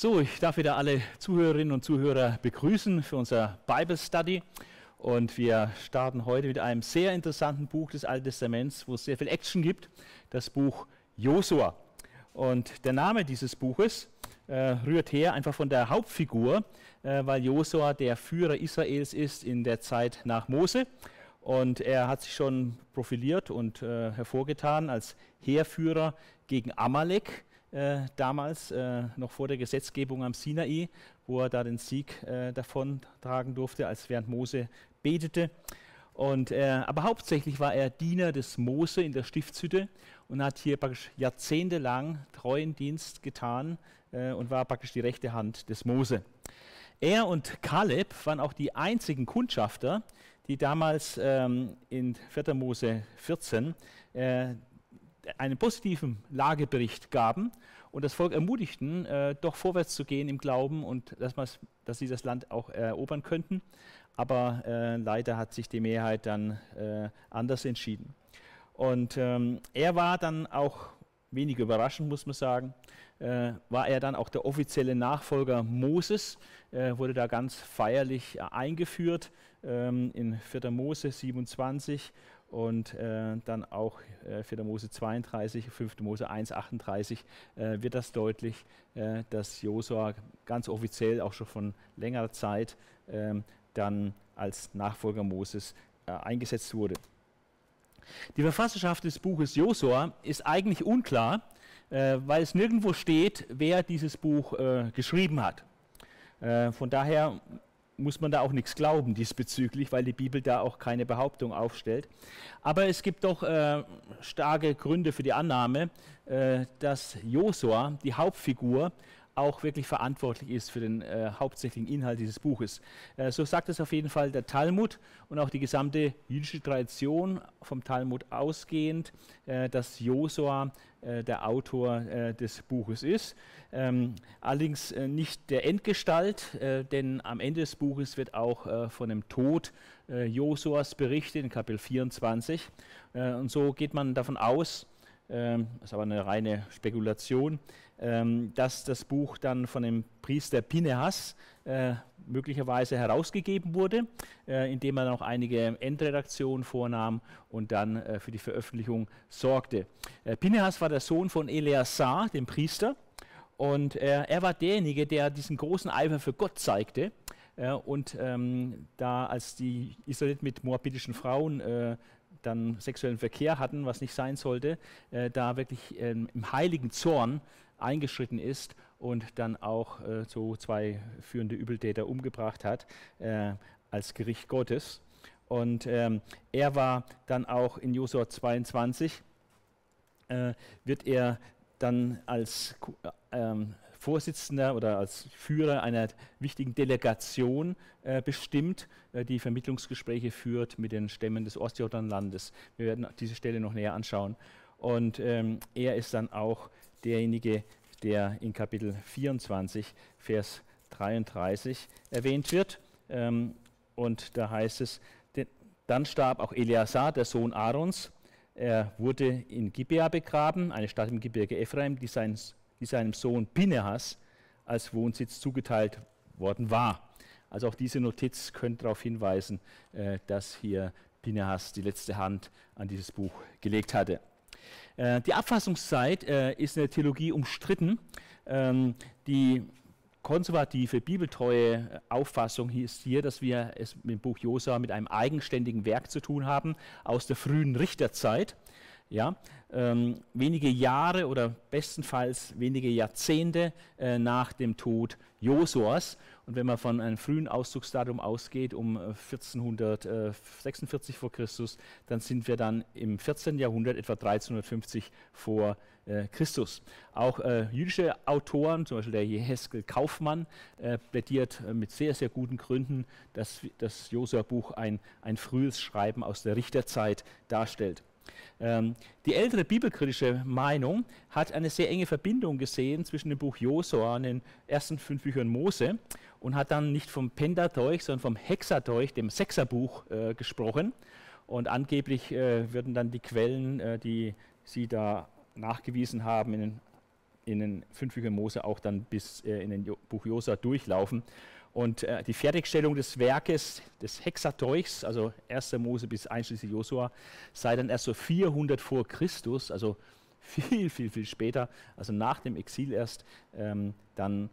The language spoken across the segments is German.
So, ich darf wieder alle Zuhörerinnen und Zuhörer begrüßen für unser Bible Study. Und wir starten heute mit einem sehr interessanten Buch des Alten Testaments, wo es sehr viel Action gibt, das Buch Josua. Und der Name dieses Buches äh, rührt her einfach von der Hauptfigur, äh, weil Josua der Führer Israels ist in der Zeit nach Mose. Und er hat sich schon profiliert und äh, hervorgetan als Heerführer gegen Amalek äh, damals, äh, noch vor der Gesetzgebung am Sinai, wo er da den Sieg äh, davon tragen durfte, als während Mose betete. Und, äh, aber hauptsächlich war er Diener des Mose in der Stiftshütte und hat hier praktisch jahrzehntelang treuen Dienst getan äh, und war praktisch die rechte Hand des Mose. Er und Kaleb waren auch die einzigen Kundschafter, die damals ähm, in 4. Mose 14 äh, einen positiven Lagebericht gaben und das Volk ermutigten, äh, doch vorwärts zu gehen im Glauben und dass, dass, sie das Land auch erobern könnten. Aber äh, leider hat sich die Mehrheit dann äh, anders entschieden. Und ähm, er war dann auch, wenig überraschend muss man sagen, äh, war er dann auch der offizielle Nachfolger Moses, äh, wurde da ganz feierlich eingeführt ähm, in 4. Mose 27 und äh, dann auch äh, 4. Mose 32, 5. Mose 1, 38 äh, wird das deutlich, äh, dass Josua ganz offiziell auch schon von längerer Zeit ähm, dann als Nachfolger Moses äh, eingesetzt wurde. Die Verfasserschaft des Buches Josua ist eigentlich unklar, äh, weil es nirgendwo steht, wer dieses Buch geschrieben hat. von daher muss man da auch nichts glauben diesbezüglich, weil die Bibel da auch keine Behauptung aufstellt. Aber es gibt doch äh, starke Gründe für die Annahme, äh, dass Josua, die Hauptfigur, auch wirklich verantwortlich ist für den äh, hauptsächlichen Inhalt dieses Buches. Äh, so sagt es auf jeden Fall der Talmud und auch die gesamte jüdische Tradition vom Talmud ausgehend, äh, dass Josua äh, der Autor äh, des Buches ist. Ähm, allerdings äh, nicht der Endgestalt, denn am Ende des Buches wird auch von dem Tod Josuas berichtet in Kapitel 24. und so geht man davon aus, ähm, das ist aber eine reine Spekulation, ähm, dass das Buch dann von dem Priester Pinehas äh, möglicherweise herausgegeben wurde, äh, indem er noch einige Endredaktionen vornahm und dann äh, für die Veröffentlichung sorgte. Pinehas war der Sohn von Eleazar, dem Priester, und er war derjenige, der diesen großen Eifer für Gott zeigte. und ähm, da, als die Israeliten mit moabitischen Frauen dann sexuellen Verkehr hatten, was nicht sein sollte, äh, da wirklich äh, im heiligen Zorn eingeschritten ist und dann auch äh, so zwei führende Übeltäter umgebracht hat äh, als Gericht Gottes. Und ähm, er war dann auch in Josua 22, äh, wird er dann als ähm, Vorsitzender oder als Führer einer wichtigen Delegation äh, bestimmt, äh, die Vermittlungsgespräche führt mit den Stämmen des Ostjordanlandes. Wir werden diese Stelle noch näher anschauen. Und ähm, er ist dann auch derjenige, der in Kapitel 24, Vers 33 erwähnt wird. Ähm, und da heißt es, dann starb auch Eleazar, der Sohn Aarons. Er wurde in Gibea begraben, eine Stadt im Gebirge Ephraim, die sein die seinem Sohn Pinehas als Wohnsitz zugeteilt worden war. Also auch diese Notiz könnte darauf hinweisen, äh, dass hier Pinehas die letzte Hand an dieses Buch gelegt hatte. Äh, die Abfassungszeit äh, ist in der Theologie umstritten. Ähm, die konservative, bibeltreue Auffassung ist hier, dass wir es mit dem Buch Josa mit einem eigenständigen Werk zu tun haben aus der frühen Richterzeit ja, ähm, wenige Jahre oder bestenfalls wenige Jahrzehnte äh, nach dem Tod Josuas. Und wenn man von einem frühen Auszugsdatum ausgeht, um 1446 äh, vor Christus, dann sind wir dann im 14. Jahrhundert, etwa 1350 vor äh, Christus. Auch äh, jüdische Autoren, zum Beispiel der Jeheskel Kaufmann, äh, plädiert äh, mit sehr, sehr guten Gründen, dass das Josua-Buch ein, ein frühes Schreiben aus der Richterzeit darstellt. Ähm, die ältere bibelkritische Meinung hat eine sehr enge Verbindung gesehen zwischen dem Buch Josua und den ersten fünf Büchern Mose und hat dann nicht vom Pentateuch, sondern vom Hexateuch, dem Sechserbuch, äh, gesprochen. Und angeblich äh, würden dann die Quellen, äh, die sie da nachgewiesen haben, in den in den fünf Büchern Mose auch dann bis äh, in den jo Buch Josua durchlaufen. Und äh, die Fertigstellung des Werkes, des Hexateuchs, also 1. Mose bis einschließlich Josua, sei dann erst so 400 vor Christus, also viel, viel, viel später, also nach dem Exil erst, ähm, dann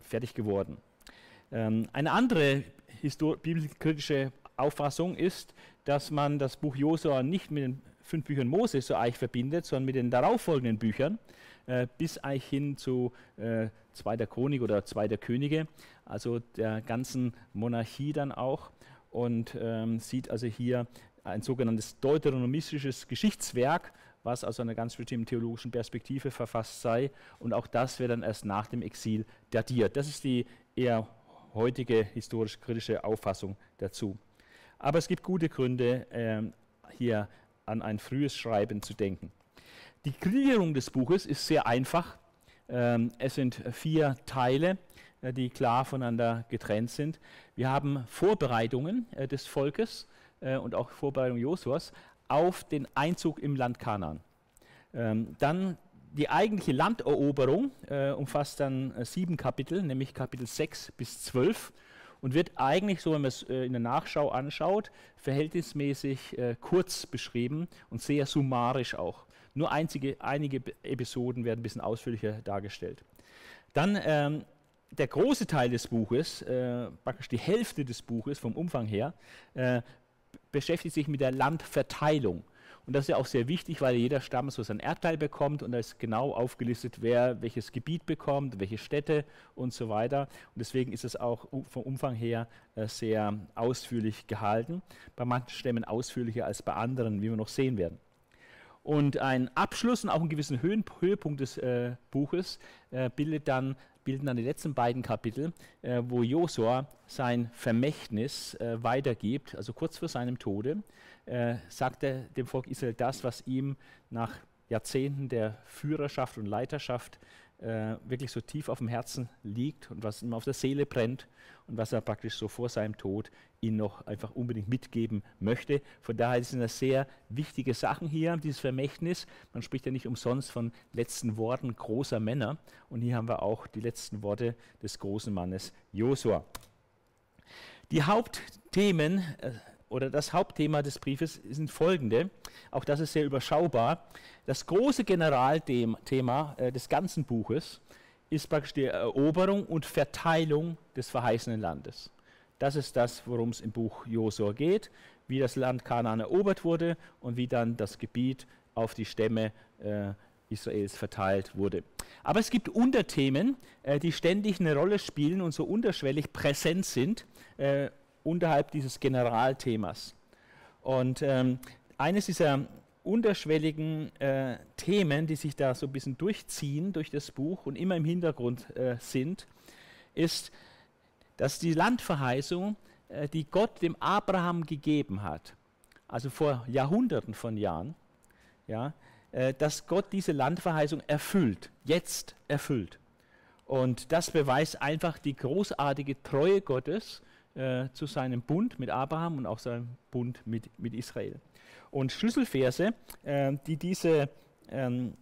fertig geworden. Ähm, eine andere bibelkritische Auffassung ist, dass man das Buch Josua nicht mit den fünf Büchern Mose so eigentlich verbindet, sondern mit den darauffolgenden Büchern, äh, bis eigentlich hin zu äh, Zweiter Chronik oder Zweiter Könige, also der ganzen Monarchie dann auch. Und ähm, sieht also hier ein sogenanntes deuteronomistisches Geschichtswerk, was aus einer ganz bestimmten theologischen Perspektive verfasst sei. Und auch das wird dann erst nach dem Exil datiert. Das ist die eher heutige historisch-kritische Auffassung dazu. Aber es gibt gute Gründe, äh, hier an ein frühes Schreiben zu denken. Die Gliederung des Buches ist sehr einfach. Ähm, es sind vier Teile, äh, die klar voneinander getrennt sind. Wir haben Vorbereitungen äh, des Volkes äh, und auch Vorbereitungen Josuas auf den Einzug im Land Kanaan. Ähm, dann die eigentliche Landeroberung umfasst dann sieben Kapitel, nämlich Kapitel 6 bis 12 und wird eigentlich, so wenn man es äh, in der Nachschau anschaut, verhältnismäßig äh, kurz beschrieben und sehr summarisch auch. Nur einzige, einige Episoden werden ein bisschen ausführlicher dargestellt. Dann ähm, der große Teil des Buches, äh, praktisch die Hälfte des Buches vom Umfang her, äh, beschäftigt sich mit der Landverteilung. Und das ist ja auch sehr wichtig, weil jeder Stamm so sein Erdteil bekommt und da ist genau aufgelistet, wer welches Gebiet bekommt, welche Städte und so weiter. Und deswegen ist es auch vom Umfang her äh, sehr ausführlich gehalten. Bei manchen Stämmen ausführlicher als bei anderen, wie wir noch sehen werden. Und ein Abschluss und auch einen gewissen Höhen Höhepunkt des äh, Buches äh, bildet dann, bilden dann die letzten beiden Kapitel, äh, wo Josua sein Vermächtnis äh, weitergibt, also kurz vor seinem Tode äh, sagt er dem Volk Israel das, was ihm nach Jahrzehnten der Führerschaft und Leiterschaft äh, wirklich so tief auf dem Herzen liegt und was ihm auf der Seele brennt und was er praktisch so vor seinem Tod ihnen noch einfach unbedingt mitgeben möchte. Von daher sind das sehr wichtige Sachen hier, dieses Vermächtnis. Man spricht ja nicht umsonst von letzten Worten großer Männer. Und hier haben wir auch die letzten Worte des großen Mannes Josua. Die Hauptthemen äh, oder das Hauptthema des Briefes sind folgende. Auch das ist sehr überschaubar. Das große Generalthema äh, des ganzen Buches ist praktisch die Eroberung und Verteilung des verheißenen Landes. Das ist das, worum es im Buch Josua geht, wie das Land Kanaan erobert wurde und wie dann das Gebiet auf die Stämme äh, Israels verteilt wurde. Aber es gibt Unterthemen, äh, die ständig eine Rolle spielen und so unterschwellig präsent sind. Äh, unterhalb dieses Generalthemas. Und ähm, eines dieser unterschwelligen äh, Themen, die sich da so ein bisschen durchziehen durch das Buch und immer im Hintergrund äh, sind, ist, dass die Landverheißung, äh, die Gott dem Abraham gegeben hat, also vor Jahrhunderten von Jahren, ja, äh, dass Gott diese Landverheißung erfüllt, jetzt erfüllt. Und das beweist einfach die großartige Treue Gottes äh, zu seinem Bund mit Abraham und auch seinem Bund mit, mit Israel. Und Schlüsselverse, äh, die diese ähm,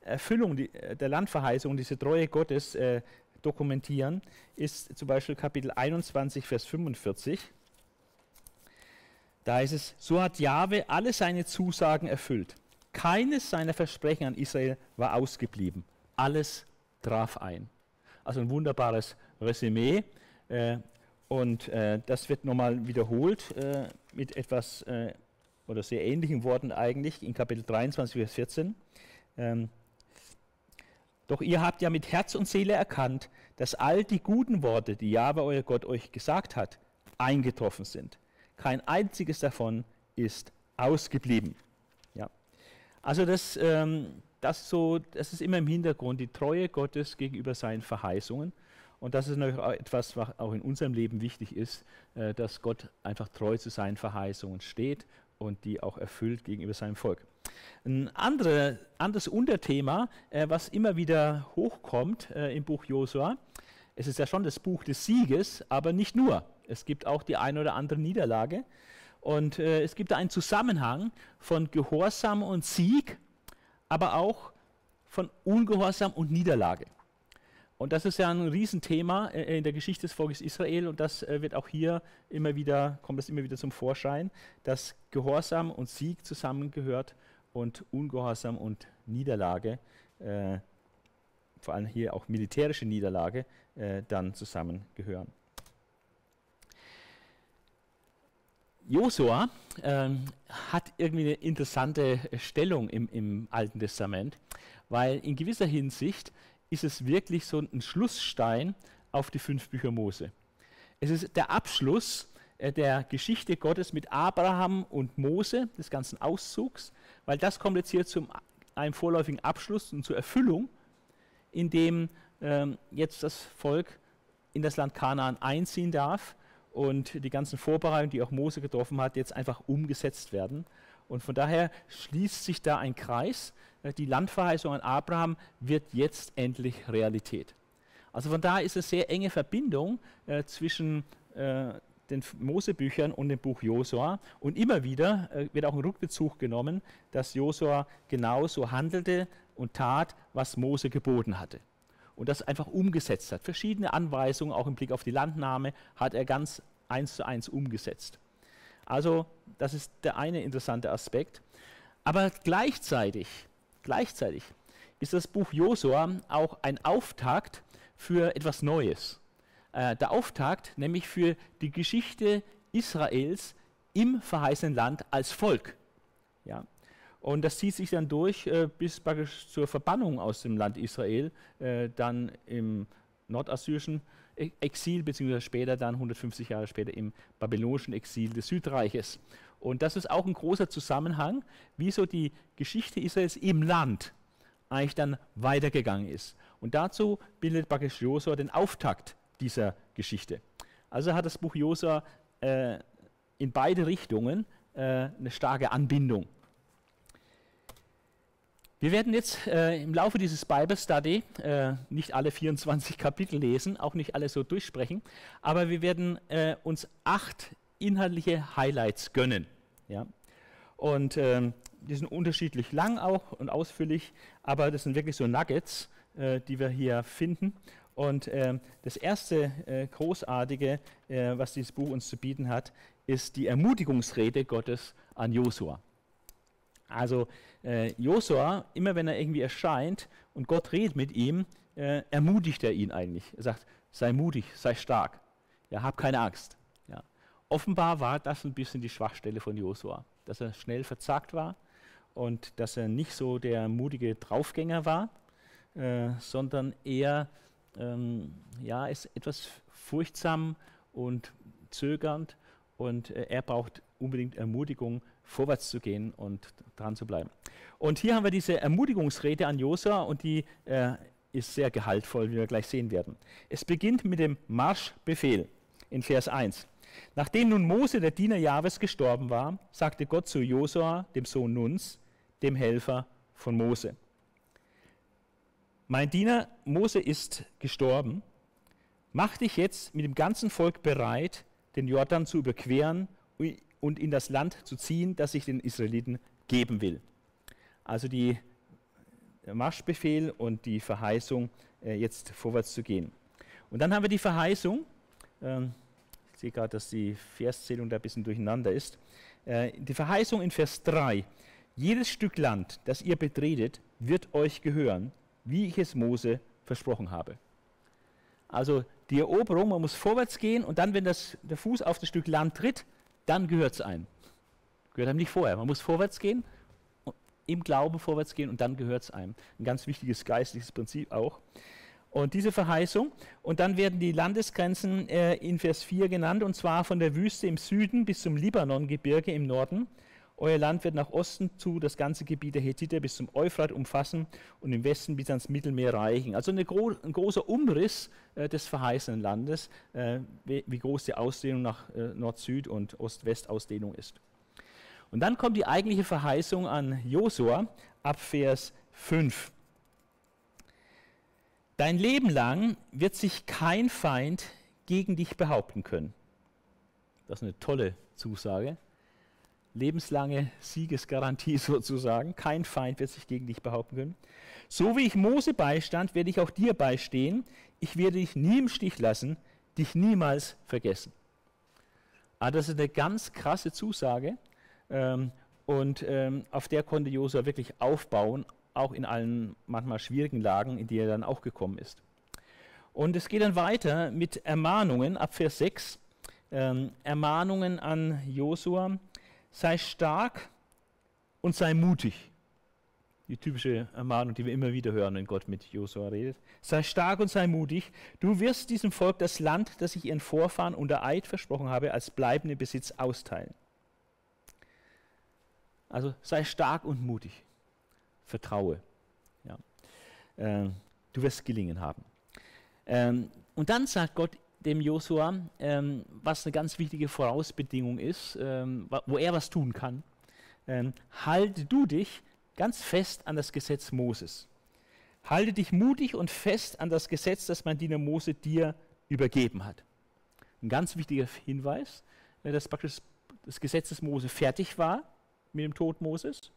Erfüllung die, äh, der Landverheißung, diese Treue Gottes äh, dokumentieren, ist zum Beispiel Kapitel 21, Vers 45. Da heißt es, so hat Jahwe alle seine Zusagen erfüllt. Keines seiner Versprechen an Israel war ausgeblieben. Alles traf ein. Also ein wunderbares Resümee äh, und äh, das wird nochmal wiederholt äh, mit etwas äh, oder sehr ähnlichen Worten eigentlich in Kapitel 23, Vers 14. Ähm, doch ihr habt ja mit Herz und Seele erkannt, dass all die guten Worte, die Jahwe euer Gott euch gesagt hat, eingetroffen sind. Kein einziges davon ist ausgeblieben. Ja. Also das, ähm, das, so, das ist immer im Hintergrund, die Treue Gottes gegenüber seinen Verheißungen. Und das ist natürlich auch etwas, was auch in unserem Leben wichtig ist, äh, dass Gott einfach treu zu seinen Verheißungen steht und die auch erfüllt gegenüber seinem Volk. Ein andere, anderes Unterthema, äh, was immer wieder hochkommt äh, im Buch Josua, es ist ja schon das Buch des Sieges, aber nicht nur. Es gibt auch die eine oder andere Niederlage. Und äh, es gibt da einen Zusammenhang von Gehorsam und Sieg, aber auch von Ungehorsam und Niederlage. Und das ist ja ein Riesenthema äh, in der Geschichte des Volkes Israel und das äh, wird auch hier immer wieder, kommt das immer wieder zum Vorschein, dass Gehorsam und Sieg zusammengehört und Ungehorsam und Niederlage, äh, vor allem hier auch militärische Niederlage, äh, dann zusammengehören. Josua ähm, hat irgendwie eine interessante Stellung im, im Alten Testament, weil in gewisser Hinsicht ist es wirklich so ein Schlussstein auf die fünf Bücher Mose. Es ist der Abschluss äh, der Geschichte Gottes mit Abraham und Mose, des ganzen Auszugs, weil das kommt jetzt hier zu einem vorläufigen Abschluss und zur Erfüllung, in dem ähm, jetzt das Volk in das Land Kanaan einziehen darf und die ganzen Vorbereitungen, die auch Mose getroffen hat, jetzt einfach umgesetzt werden. Und von daher schließt sich da ein Kreis. Äh, die Landverheißung an Abraham wird jetzt endlich Realität. Also von daher ist es eine sehr enge Verbindung äh, zwischen äh, den Mosebüchern und dem Buch Josua. Und immer wieder äh, wird auch ein Rückbezug genommen, dass Josua genauso handelte und tat, was Mose geboten hatte. Und das einfach umgesetzt hat. Verschiedene Anweisungen, auch im Blick auf die Landnahme, hat er ganz eins zu eins umgesetzt. Also das ist der eine interessante Aspekt. Aber gleichzeitig, gleichzeitig ist das Buch Josua auch ein Auftakt für etwas Neues. Äh, der Auftakt nämlich für die Geschichte Israels im verheißenen Land als Volk. Ja. Und das zieht sich dann durch äh, bis zur Verbannung aus dem Land Israel, äh, dann im nordassyrischen e-, Exil, beziehungsweise später dann 150 Jahre später im babylonischen Exil des Südreiches. Und das ist auch ein großer Zusammenhang, wie so die Geschichte Israels im Land eigentlich dann weitergegangen ist. Und dazu bildet praktisch Josua den Auftakt dieser Geschichte. Also hat das Buch Josua äh, in beide Richtungen äh, eine starke Anbindung. Wir werden jetzt äh, im Laufe dieses Bible Study äh, nicht alle 24 Kapitel lesen, auch nicht alle so durchsprechen, aber wir werden äh, uns acht inhaltliche Highlights gönnen. Ja? Und ähm, die sind unterschiedlich lang auch und ausführlich, aber das sind wirklich so Nuggets, äh, die wir hier finden. Und ähm, das erste äh, Großartige, äh, was dieses Buch uns zu bieten hat, ist die Ermutigungsrede Gottes an Josua. Also äh, Josua, immer wenn er irgendwie erscheint und Gott redet mit ihm, äh, ermutigt er ihn eigentlich. Er sagt, sei mutig, sei stark, ja, hab keine Angst. Ja. Offenbar war das ein bisschen die Schwachstelle von Josua, dass er schnell verzagt war und dass er nicht so der mutige Draufgänger war, äh, sondern eher ähm, ja, ist etwas furchtsam und zögernd und äh, er braucht unbedingt Ermutigung, vorwärts zu gehen und dran zu bleiben. Und hier haben wir diese Ermutigungsrede an Josua und die äh, ist sehr gehaltvoll, wie wir gleich sehen werden. Es beginnt mit dem Marschbefehl in Vers 1. Nachdem nun Mose, der Diener Jahwes, gestorben war, sagte Gott zu Josua, dem Sohn Nuns, dem Helfer von Mose. Mein Diener Mose ist gestorben. Mach dich jetzt mit dem ganzen Volk bereit, den Jordan zu überqueren und in das Land zu ziehen, das ich den Israeliten geben will. Also die, Marschbefehl und die Verheißung, äh, jetzt vorwärts zu gehen. Und dann haben wir die Verheißung, äh, ich sehe gerade, dass die Verszählung da ein bisschen durcheinander ist, äh, die Verheißung in Vers 3, jedes Stück Land, das ihr betretet, wird euch gehören, wie ich es Mose versprochen habe. Also die Eroberung, man muss vorwärts gehen und dann, wenn das, der Fuß auf das Stück Land tritt, dann gehört es einem. Gehört einem nicht vorher. Man muss vorwärts gehen, im Glauben vorwärts gehen und dann gehört es einem. Ein ganz wichtiges geistliches Prinzip auch. Und diese Verheißung, und dann werden die Landesgrenzen äh, in Vers 4 genannt, und zwar von der Wüste im Süden bis zum Libanongebirge im Norden. Euer Land wird nach Osten zu das ganze Gebiet der Hethiter bis zum Euphrat umfassen und im Westen bis ans Mittelmeer reichen. Also gro ein großer Umriss äh, des verheißenen Landes, äh, wie, wie, groß die Ausdehnung nach äh, Nord-Süd- und Ost-West-Ausdehnung ist. Und dann kommt die eigentliche Verheißung an Josua ab Vers 5. Dein Leben lang wird sich kein Feind gegen dich behaupten können. Das ist eine tolle Zusage lebenslange Siegesgarantie sozusagen. Kein Feind wird sich gegen dich behaupten können. So wie ich Mose beistand, werde ich auch dir beistehen. Ich werde dich nie im Stich lassen, dich niemals vergessen. Ah, das ist eine ganz krasse Zusage ähm, und ähm, auf der konnte Josua wirklich aufbauen, auch in allen manchmal schwierigen Lagen, in die er dann auch gekommen ist. Und es geht dann weiter mit Ermahnungen ab Vers 6. Ähm, Ermahnungen an Josua. Sei stark und sei mutig. Die typische Ermahnung, die wir immer wieder hören, wenn Gott mit Josua redet. Sei stark und sei mutig. Du wirst diesem Volk das Land, das ich ihren Vorfahren unter Eid versprochen habe, als bleibenden Besitz austeilen. Also sei stark und mutig. Vertraue. Ja. Äh, du wirst gelingen haben. Ähm, und dann sagt Gott dem Josua, ähm, was eine ganz wichtige Vorausbedingung ist, ähm, wo er was tun kann. Ähm, halte du dich ganz fest an das Gesetz Moses. Halte dich mutig und fest an das Gesetz, das mein Diener Mose dir übergeben hat. Ein ganz wichtiger Hinweis, äh, dass praktisch das Gesetz des Mose fertig war mit dem Tod Moses,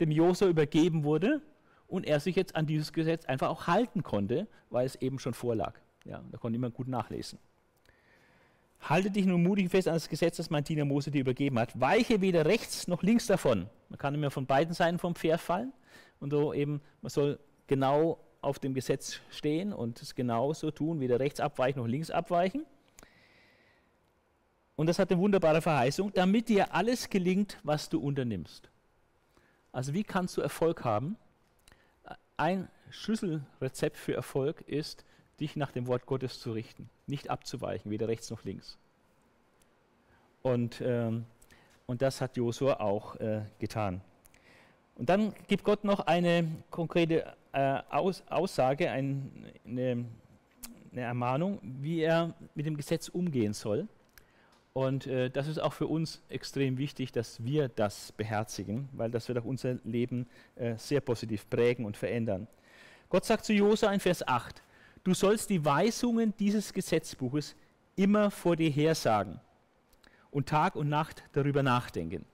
dem Josua übergeben wurde und er sich jetzt an dieses Gesetz einfach auch halten konnte, weil es eben schon vorlag. Ja, da konnte jemand gut nachlesen. Halte dich nun mutig fest an das Gesetz, das mein Diener Mose dir übergeben hat. Weiche weder rechts noch links davon. Man kann immer von beiden Seiten vom Pferd fallen. Und so eben, man soll genau auf dem Gesetz stehen und es genauso tun, weder rechts abweichen noch links abweichen. Und das hat eine wunderbare Verheißung, damit dir alles gelingt, was du unternimmst. Also wie kannst du Erfolg haben? Ein Schlüsselrezept für Erfolg ist, dich nach dem Wort Gottes zu richten, nicht abzuweichen, weder rechts noch links. Und, ähm, und das hat Josua auch äh, getan. Und dann gibt Gott noch eine konkrete äh, Aus Aussage, ein, eine, eine, Ermahnung, wie er mit dem Gesetz umgehen soll. Und äh, das ist auch für uns extrem wichtig, dass wir das beherzigen, weil das wird auch unser Leben äh, sehr positiv prägen und verändern. Gott sagt zu Josua in Vers 8, du sollst die Weisungen dieses Gesetzbuches immer vor dir hersagen und Tag und Nacht darüber nachdenken.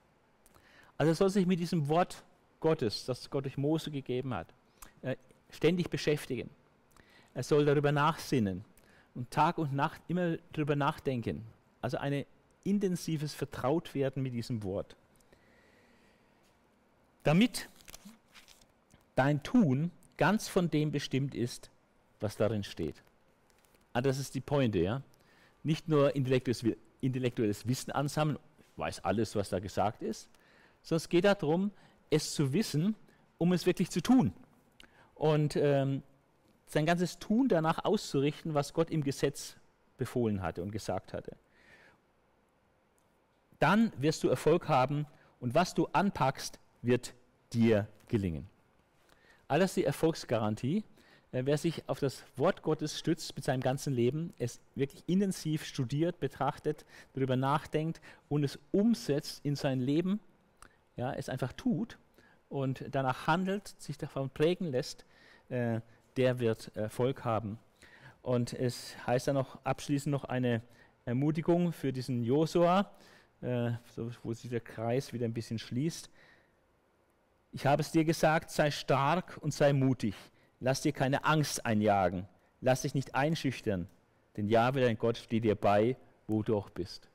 Also er soll sich mit diesem Wort Gottes, das Gott durch Mose gegeben hat, äh, ständig beschäftigen. Er soll darüber nachsinnen und Tag und Nacht immer darüber nachdenken. Also ein intensives Vertrautwerden mit diesem Wort. Damit dein Tun ganz von dem bestimmt ist, was darin steht. Ah, das ist die Pointe, ja. Nicht nur intellektuelles, intellektuelles Wissen ansammeln, weiß alles, was da gesagt ist, sondern es geht darum, es zu wissen, um es wirklich zu tun. Und ähm, sein ganzes Tun danach auszurichten, was Gott im Gesetz befohlen hatte und gesagt hatte. Dann wirst du Erfolg haben und was du anpackst, wird dir gelingen. Alles die Erfolgsgarantie wer sich auf das Wort Gottes stützt mit seinem ganzen Leben, es wirklich intensiv studiert, betrachtet, darüber nachdenkt und es umsetzt in sein Leben, ja, es einfach tut und danach handelt, sich davon prägen lässt, äh, der wird Erfolg haben. Und es heißt dann noch abschließend noch eine Ermutigung für diesen Josua, äh, so, wo sich der Kreis wieder ein bisschen schließt. Ich habe es dir gesagt, sei stark und sei mutig. Lass dir keine Angst einjagen. Lass dich nicht einschüchtern. Denn Jahwe, dein Gott, steht dir bei, wo du auch bist.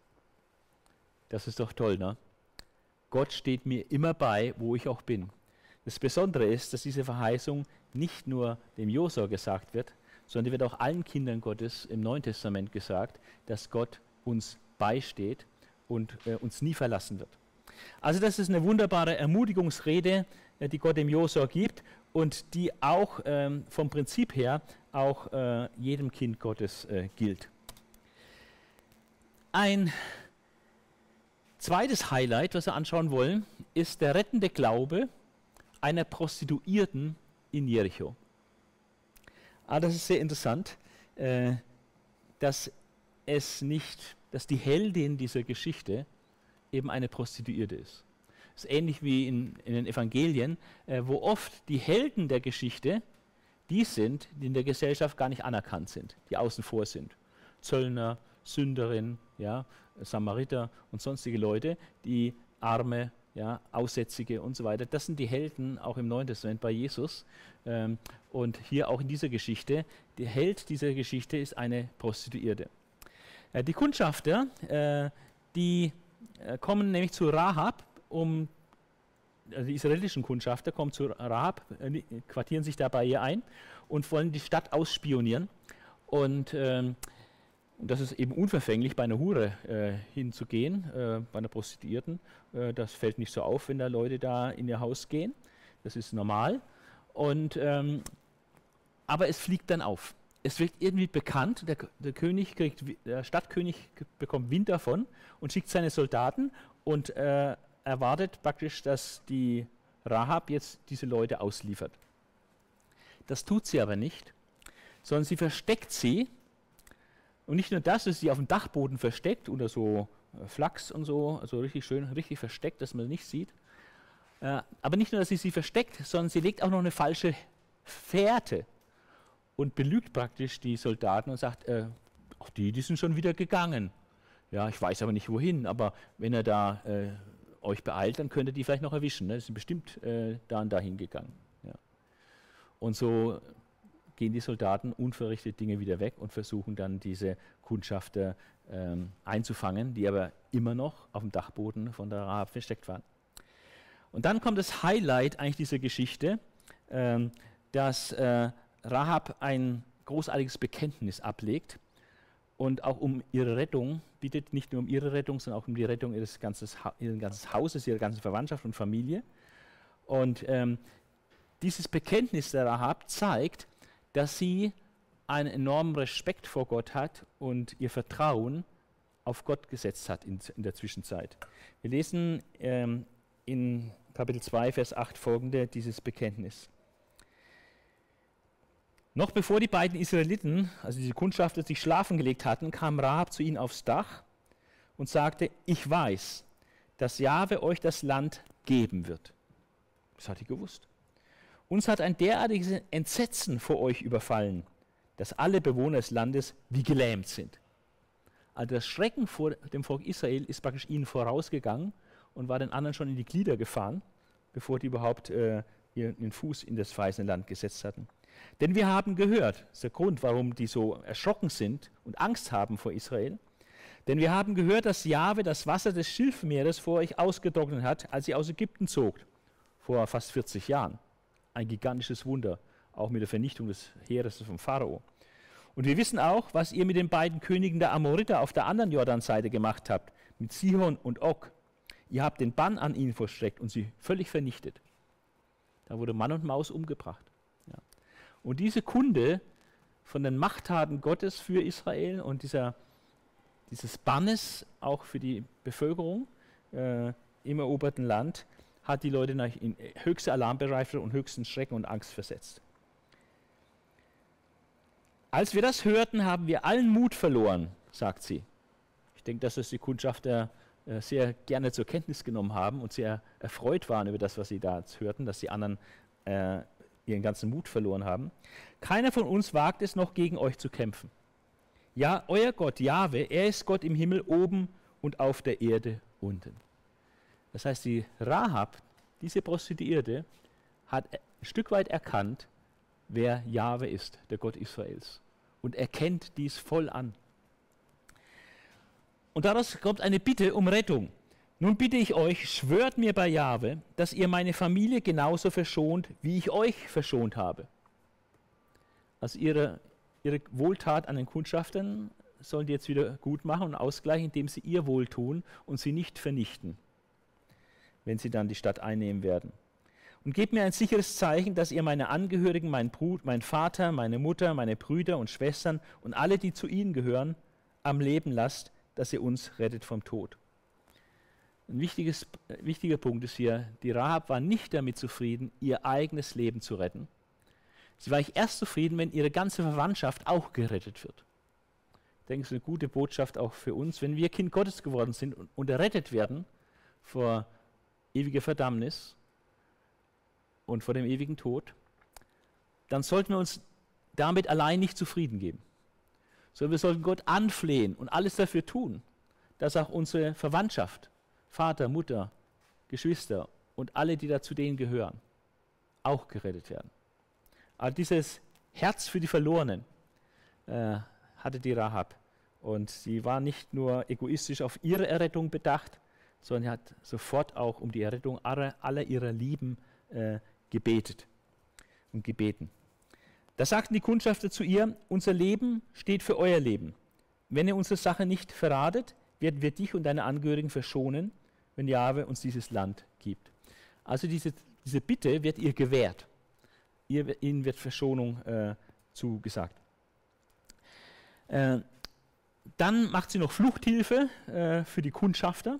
Das ist doch toll, ne? Gott steht mir immer bei, wo ich auch bin. Das Besondere ist, dass diese Verheißung nicht nur dem Josua gesagt wird, sondern wird auch allen Kindern Gottes im Neuen Testament gesagt, dass Gott uns beisteht und äh, uns nie verlassen wird. Also das ist eine wunderbare Ermutigungsrede, äh, die Gott dem Josua gibt und die auch ähm, vom Prinzip her auch äh, jedem Kind Gottes äh, gilt. Ein zweites Highlight, was wir anschauen wollen, ist der rettende Glaube einer Prostituierten in Jericho. Ah, das ist sehr interessant, äh, dass es nicht, dass die Heldin dieser Geschichte eben eine Prostituierte ist ist ähnlich wie in, in den Evangelien, äh, wo oft die Helden der Geschichte die sind, die in der Gesellschaft gar nicht anerkannt sind, die außen vor sind. Zöllner, Sünderin, ja, Samariter und sonstige Leute, die Arme, ja, Aussätzige und so weiter. Das sind die Helden auch im Neuen Testament bei Jesus. Ähm, und hier auch in dieser Geschichte, der Held dieser Geschichte ist eine Prostituierte. Äh, die Kundschafter, äh, die äh, kommen nämlich zu Rahab, um also die israelischen Kundschafter kommen zu Rahab, äh, quartieren sich da bei ihr ein und wollen die Stadt ausspionieren. Und ähm, das ist eben unverfänglich, bei einer Hure äh, hinzugehen, äh, bei einer Prostituierten. Äh, das fällt nicht so auf, wenn da Leute da in ihr Haus gehen. Das ist normal. Und, ähm, aber es fliegt dann auf. Es wird irgendwie bekannt, der, der, König kriegt, der Stadtkönig bekommt Wind davon und schickt seine Soldaten und äh, erwartet praktisch, dass die Rahab jetzt diese Leute ausliefert. Das tut sie aber nicht, sondern sie versteckt sie und nicht nur das, dass sie auf dem Dachboden versteckt unter so äh, Flachs und so, also richtig schön, richtig versteckt, dass man nicht sieht. Äh, aber nicht nur, dass sie sie versteckt, sondern sie legt auch noch eine falsche Fährte und belügt praktisch die Soldaten und sagt, äh, auch die, die sind schon wieder gegangen. Ja, ich weiß aber nicht wohin, aber wenn er da äh, euch beeilt, dann könnt ihr die vielleicht noch erwischen. Ne? Sie sind bestimmt äh, da und dahin gegangen. Ja. Und so gehen die Soldaten unverrichtet Dinge wieder weg und versuchen dann diese Kundschafter ähm, einzufangen, die aber immer noch auf dem Dachboden von der Rahab versteckt waren. Und dann kommt das Highlight eigentlich dieser Geschichte, ähm, dass äh, Rahab ein großartiges Bekenntnis ablegt und auch um ihre Rettung bittet, nicht nur um ihre Rettung, sondern auch um die Rettung ihres ganzen Hauses, ihrer ganzen Verwandtschaft und Familie. Und ähm, dieses Bekenntnis der Rahab zeigt, dass sie einen enormen Respekt vor Gott hat und ihr Vertrauen auf Gott gesetzt hat in, in der Zwischenzeit. Wir lesen ähm, in Kapitel 2, Vers 8 folgende dieses Bekenntnis. Noch bevor die beiden Israeliten, also diese Kundschafter, sich schlafen gelegt hatten, kam Rahab zu ihnen aufs Dach und sagte, ich weiß, dass Jahwe euch das Land geben wird. Das hat sie gewusst. Uns hat ein derartiges Entsetzen vor euch überfallen, dass alle Bewohner des Landes wie gelähmt sind. Also das Schrecken vor dem Volk Israel ist praktisch ihnen vorausgegangen und war den anderen schon in die Glieder gefahren, bevor die überhaupt äh, ihren Fuß in das verheißene Land gesetzt hatten. Denn wir haben gehört, das ist der Grund, warum die so erschrocken sind und Angst haben vor Israel, denn wir haben gehört, dass Jahwe das Wasser des Schilfmeeres vor euch ausgetrocknet hat, als ihr aus Ägypten zogt, vor fast 40 Jahren ein gigantisches Wunder, auch mit der Vernichtung des Heeres vom Pharao. Und wir wissen auch, was ihr mit den beiden Königen der Amoriter auf der anderen Jordanseite gemacht habt, mit Sihon und Og. Ihr habt den Bann an ihnen verstreckt und sie völlig vernichtet. Da wurde Mann und Maus umgebracht. Und diese Kunde von den Machttaten Gottes für Israel und dieser, dieses Bannes auch für die Bevölkerung äh, im eroberten Land, hat die Leute in höchste Alarmbereitschaft und höchsten Schrecken und Angst versetzt. Als wir das hörten, haben wir allen Mut verloren, sagt sie. Ich denke, dass das die Kundschafter äh, sehr gerne zur Kenntnis genommen haben und sehr erfreut waren über das, was sie da hörten, dass die anderen äh, ihren ganzen Mut verloren haben. Keiner von uns wagt es noch, gegen euch zu kämpfen. Ja, euer Gott, Jahwe, er ist Gott im Himmel oben und auf der Erde unten. Das heißt, die Rahab, diese Prostituierte, hat ein Stück weit erkannt, wer Jahwe ist, der Gott Israels. Und erkennt dies voll an. Und daraus kommt eine Bitte um Rettung. Nun bitte ich euch, schwört mir bei Jahwe, dass ihr meine Familie genauso verschont, wie ich euch verschont habe. Also ihre, ihre Wohltat an den Kundschaftern sollen die jetzt wieder gut machen und ausgleichen, indem sie ihr Wohltun und sie nicht vernichten wenn sie dann die Stadt einnehmen werden. Und gebt mir ein sicheres Zeichen, dass ihr meine Angehörigen, mein, Brut, mein Vater, meine Mutter, meine Brüder und Schwestern und alle, die zu ihnen gehören, am Leben lasst, dass ihr uns rettet vom Tod. Ein wichtiges, wichtiger Punkt ist hier, die Rahab war nicht damit zufrieden, ihr eigenes Leben zu retten. Sie war erst zufrieden, wenn ihre ganze Verwandtschaft auch gerettet wird. Ich denke, es ist eine gute Botschaft auch für uns, wenn wir Kind Gottes geworden sind und, und errettet werden vor ewige Verdammnis und vor dem ewigen Tod, dann sollten wir uns damit allein nicht zufrieden geben, sondern wir sollten Gott anflehen und alles dafür tun, dass auch unsere Verwandtschaft, Vater, Mutter, Geschwister und alle, die da zu denen gehören, auch gerettet werden. Aber dieses Herz für die Verlorenen äh, hatte die Rahab. Und sie war nicht nur egoistisch auf ihre Errettung bedacht, sondern hat sofort auch um die Errettung aller, aller ihrer Lieben äh, gebetet und gebeten. Da sagten die Kundschafter zu ihr, unser Leben steht für euer Leben. Wenn ihr unsere Sache nicht verratet, werden wir dich und deine Angehörigen verschonen, wenn Jahwe uns dieses Land gibt. Also diese, diese Bitte wird ihr gewährt. Ihr, ihnen wird Verschonung äh, zugesagt. Äh, dann macht sie noch Fluchthilfe äh, für die Kundschafter,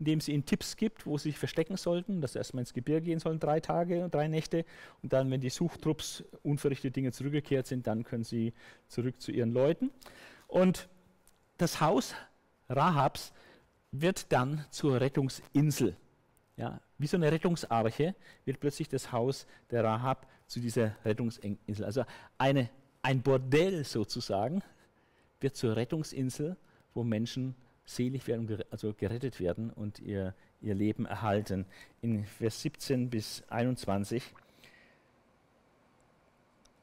indem sie ihnen Tipps gibt, wo sie sich verstecken sollten, dass sie erstmal ins Gebirge gehen sollen, drei Tage und drei Nächte. Und dann, wenn die Suchtrupps unverrichtete Dinge zurückgekehrt sind, dann können sie zurück zu ihren Leuten. Und das Haus Rahabs wird dann zur Rettungsinsel. Ja, wie so eine Rettungsarche wird plötzlich das Haus der Rahab zu dieser Rettungsinsel. Also eine, ein Bordell sozusagen wird zur Rettungsinsel, wo Menschen selig werden, also gerettet werden und ihr, ihr Leben erhalten. In Vers 17 bis 21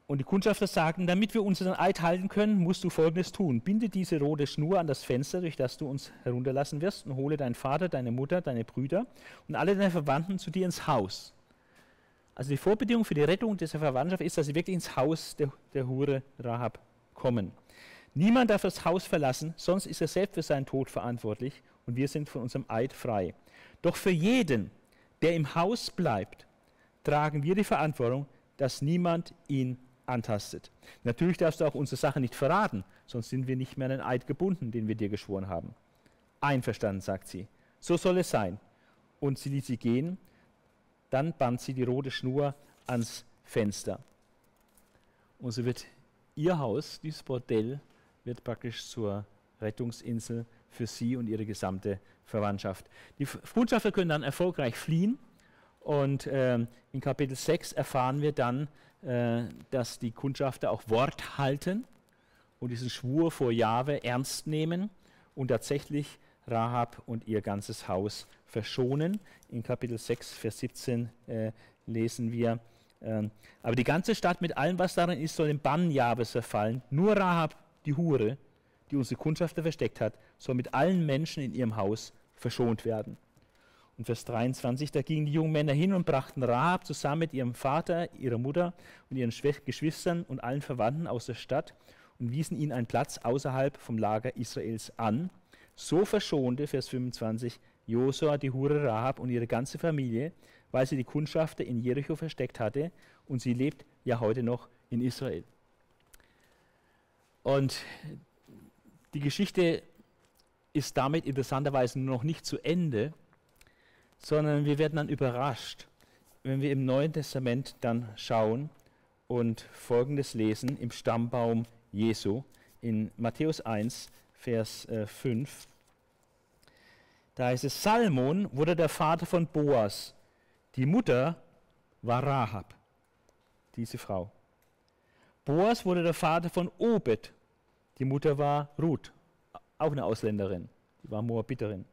und die Kundschafter sagten, damit wir unseren Eid halten können, musst du Folgendes tun. Binde diese rote Schnur an das Fenster, durch das du uns herunterlassen wirst, und hole deinen Vater, deine Mutter, deine Brüder und alle deine Verwandten zu dir ins Haus. Also die Vorbedingung für die Rettung dieser Verwandtschaft ist, dass sie wirklich ins Haus der, der Hure Rahab kommen. Niemand darf das Haus verlassen, sonst ist er selbst für seinen Tod verantwortlich und wir sind von unserem Eid frei. Doch für jeden, der im Haus bleibt, tragen wir die Verantwortung, dass niemand ihn antastet. Natürlich darfst du auch unsere Sache nicht verraten, sonst sind wir nicht mehr an den Eid gebunden, den wir dir geschworen haben. Einverstanden, sagt sie. So soll es sein. Und sie ließ sie gehen. Dann band sie die rote Schnur ans Fenster. Und so wird ihr Haus, dieses Bordell, wird praktisch zur Rettungsinsel für sie und ihre gesamte Verwandtschaft. Die Kundschafter können dann erfolgreich fliehen. Und äh, in Kapitel 6 erfahren wir dann, äh, dass die Kundschafter auch Wort halten und diesen Schwur vor Jahwe ernst nehmen und tatsächlich Rahab und ihr ganzes Haus verschonen. In Kapitel 6, Vers 17 äh, lesen wir, äh, aber die ganze Stadt mit allem, was darin ist, soll dem Bann Jahwes verfallen. Nur Rahab, die Hure, die unsere Kundschafter versteckt hat, soll mit allen Menschen in ihrem Haus verschont werden. Und Vers 23, da gingen die jungen Männer hin und brachten Rahab zusammen mit ihrem Vater, ihrer Mutter und ihren Geschwistern und allen Verwandten aus der Stadt und wiesen ihnen einen Platz außerhalb vom Lager Israels an. So verschonte, Vers 25, Josua die Hure Rahab und ihre ganze Familie, weil sie die Kundschafter in Jericho versteckt hatte und sie lebt ja heute noch in Israel. Und die Geschichte ist damit interessanterweise noch nicht zu Ende, sondern wir werden dann überrascht, wenn wir im Neuen Testament dann schauen und Folgendes lesen im Stammbaum Jesu in Matthäus 1, Vers äh, 5. Da heißt es, Salmon wurde der Vater von Boas, die Mutter war Rahab, diese Frau. Boas wurde der Vater von Obed, die Mutter war Ruth, auch eine Ausländerin, die war Moabiterin.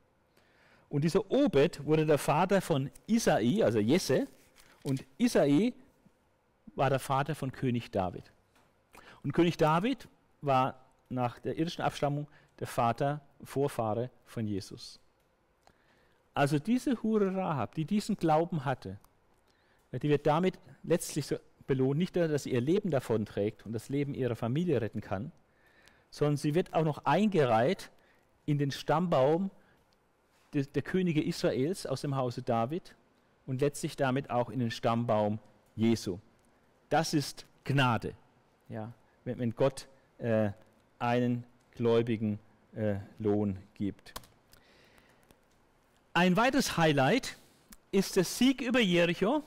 Und dieser Obed wurde der Vater von Isai, also Jesse, und Isai war der Vater von König David. Und König David war nach der irdischen Abstammung der Vater, Vorfahre von Jesus. Also diese Hure Rahab, die diesen Glauben hatte, die wird damit letztlich so belohnt, nicht nur, dass sie ihr Leben davon trägt und das Leben ihrer Familie retten kann, sondern sie wird auch noch eingereiht in den Stammbaum der, der Könige Israels aus dem Hause David und letztlich damit auch in den Stammbaum Jesu. Das ist Gnade, ja, wenn, wenn Gott äh, einen Gläubigen äh, Lohn gibt. Ein weiteres Highlight ist der Sieg über Jericho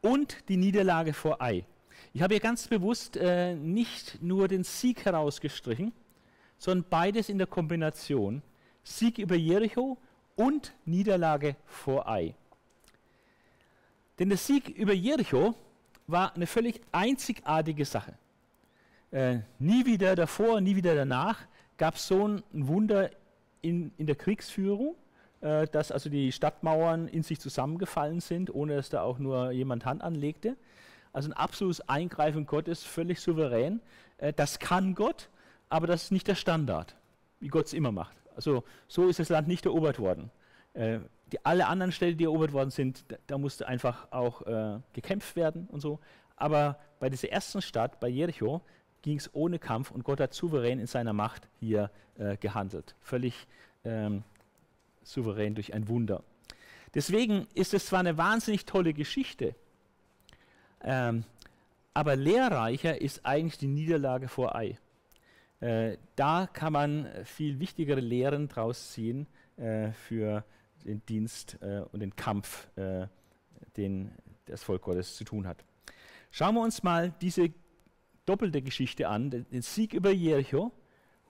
und die Niederlage vor Ai. Ich habe hier ganz bewusst äh, nicht nur den Sieg herausgestrichen, sondern beides in der Kombination. Sieg über Jericho und Niederlage vor Ai. Denn der Sieg über Jericho war eine völlig einzigartige Sache. Äh, nie wieder davor, nie wieder danach gab es so ein Wunder in, in der Kriegsführung äh, dass also die Stadtmauern in sich zusammengefallen sind, ohne dass da auch nur jemand Hand anlegte. Also ein absolutes Eingreifen Gottes, völlig souverän. Äh, das kann Gott, aber das ist nicht der Standard, wie Gott es immer macht. Also so ist das Land nicht erobert worden. Äh, die, alle anderen Städte, die erobert worden sind, da, da musste einfach auch äh, gekämpft werden und so. Aber bei dieser ersten Stadt, bei Jericho, ging es ohne Kampf und Gott hat souverän in seiner Macht hier äh, gehandelt. Völlig ähm, souverän durch ein Wunder. Deswegen ist es zwar eine wahnsinnig tolle Geschichte, ähm, aber lehrreicher ist eigentlich die Niederlage vor Ei. Äh, da kann man viel wichtigere Lehren draus ziehen äh, für den Dienst äh, und den Kampf, äh, den das Volk Gottes zu tun hat. Schauen wir uns mal diese doppelte Geschichte an, den Sieg über Jericho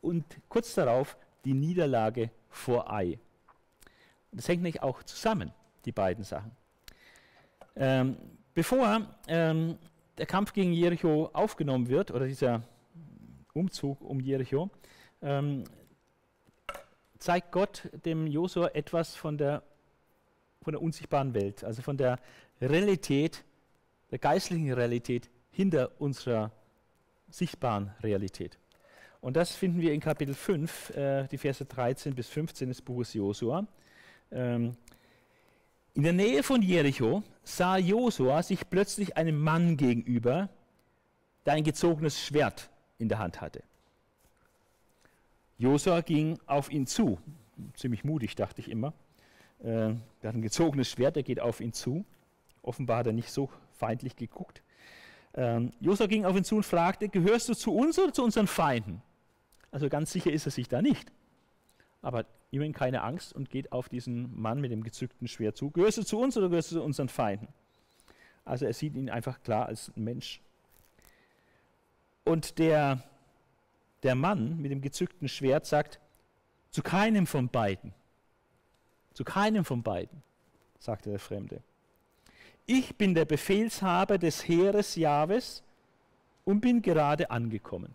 und kurz darauf die Niederlage vor Ai. Das hängt nicht auch zusammen, die beiden Sachen. Ähm, bevor ähm, der Kampf gegen Jericho aufgenommen wird, oder dieser Umzug um Jericho, ähm, zeigt Gott dem Josua etwas von der, von der unsichtbaren Welt, also von der Realität, der geistlichen Realität hinter unserer sichtbaren Realität. Und das finden wir in Kapitel 5, äh, die Verse 13 bis 15 des Buches Josua. Ähm, in der Nähe von Jericho sah Josua sich plötzlich einem Mann gegenüber, der ein gezogenes Schwert in der Hand hatte. Josua ging auf ihn zu. Ziemlich mutig, dachte ich immer. Äh, er hat ein gezogenes Schwert, er geht auf ihn zu. Offenbar hat er nicht so feindlich geguckt. Ähm, Josua ging auf ihn zu und fragte, gehörst du zu uns oder zu unseren Feinden? Also ganz sicher ist er sich da nicht. Aber immerhin keine Angst und geht auf diesen Mann mit dem gezückten Schwert zu. Gehörst du zu uns oder gehörst du zu unseren Feinden? Also er sieht ihn einfach klar als Mensch. Und der, der Mann mit dem gezückten Schwert sagt, zu keinem von beiden. Zu keinem von beiden, sagte der Fremde ich bin der Befehlshaber des Heeres Jahwes und bin gerade angekommen.